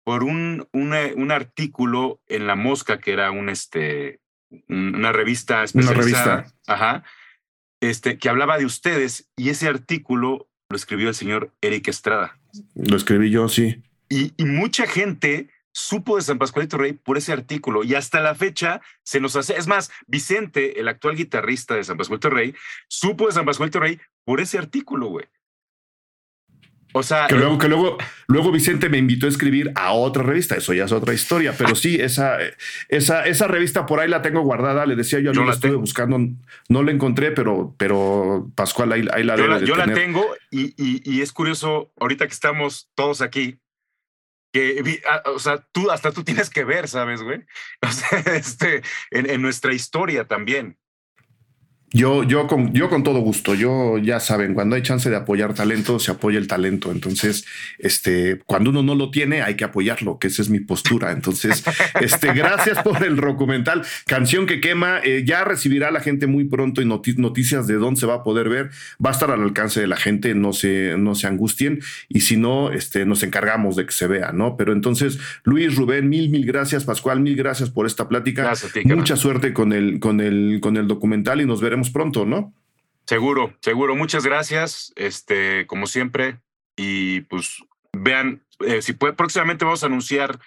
por un, una- un artículo en La Mosca, que era un, este, un- una revista especializada. revista. Ajá. Este, que hablaba de ustedes y ese artículo lo escribió el señor Eric Estrada. Lo escribí yo, sí. Y, y mucha gente supo de San Pascualito Rey por ese artículo y hasta la fecha se nos hace, es más, Vicente, el actual guitarrista de San Pascualito Rey, supo de San Pascualito Rey por ese artículo, güey. O sea, Que eh, luego, que luego, luego Vicente me invitó a escribir a otra revista. Eso ya es otra historia. Pero sí, esa, esa, esa revista por ahí la tengo guardada. Le decía yo, Yo yo la estuve tengo. buscando, no la encontré, pero, pero Pascual ahí, ahí la yo, debe la, de yo la tengo y, y- y es curioso, ahorita que estamos todos aquí, que, ah, o sea, tú, hasta tú tienes que ver, ¿sabes, güey? O sea, este, en, en nuestra historia también. Yo, yo, con, yo con todo gusto. Yo ya saben, cuando hay chance de apoyar talento, se apoya el talento. Entonces, este, cuando uno no lo tiene, hay que apoyarlo, que esa es mi postura. Entonces, este, gracias por el documental. Canción que quema. eh, ya recibirá la gente muy pronto y noti- noticias de dónde se va a poder ver. Va a estar al alcance de la gente. No se, no se angustien. Y si no, este, nos encargamos de que se vea, ¿no? Pero entonces, Luis, Rubén, mil, mil gracias. Pascual, mil gracias por esta plática. Gracias. Mucha suerte con el, con el, con el documental y nos veremos pronto, ¿no? Seguro, seguro. Muchas gracias, este, como siempre. Y pues vean, eh, si puede, próximamente vamos a anunciar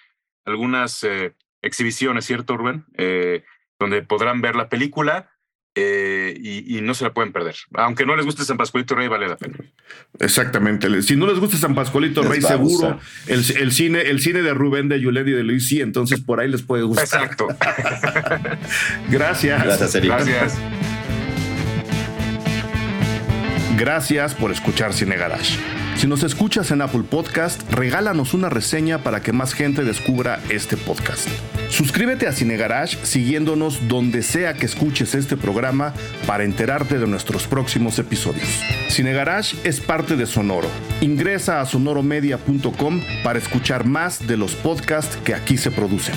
algunas eh, exhibiciones, ¿cierto, Rubén? Eh, donde podrán ver la película eh, y, y no se la pueden perder. Aunque no les guste San Pascualito Rey, vale la pena. Exactamente. Si no les gusta San Pascualito Les Rey, seguro el, el cine, el cine de Rubén, de Yulet y de Luis, sí, entonces por ahí les puede gustar. Exacto. Gracias. Gracias, Eric. Gracias. Gracias por escuchar Cine Garage. Si nos escuchas en Apple Podcast, regálanos una reseña para que más gente descubra este podcast. Suscríbete a Cine Garage siguiéndonos donde sea que escuches este programa para enterarte de nuestros próximos episodios. Cine Garage es parte de Sonoro. Ingresa a sonoromedia.com para escuchar más de los podcasts que aquí se producen.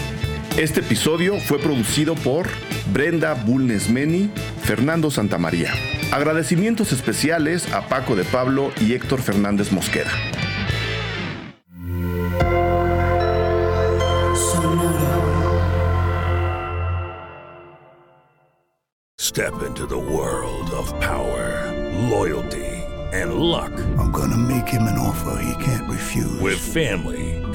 Este episodio fue producido por Brenda Bulnesmeni, Fernando Santamaría. Agradecimientos especiales a Paco de Pablo y Héctor Fernández Mosqueda. Step into the world of power, loyalty and luck. I'm gonna make him an offer he can't refuse. With family.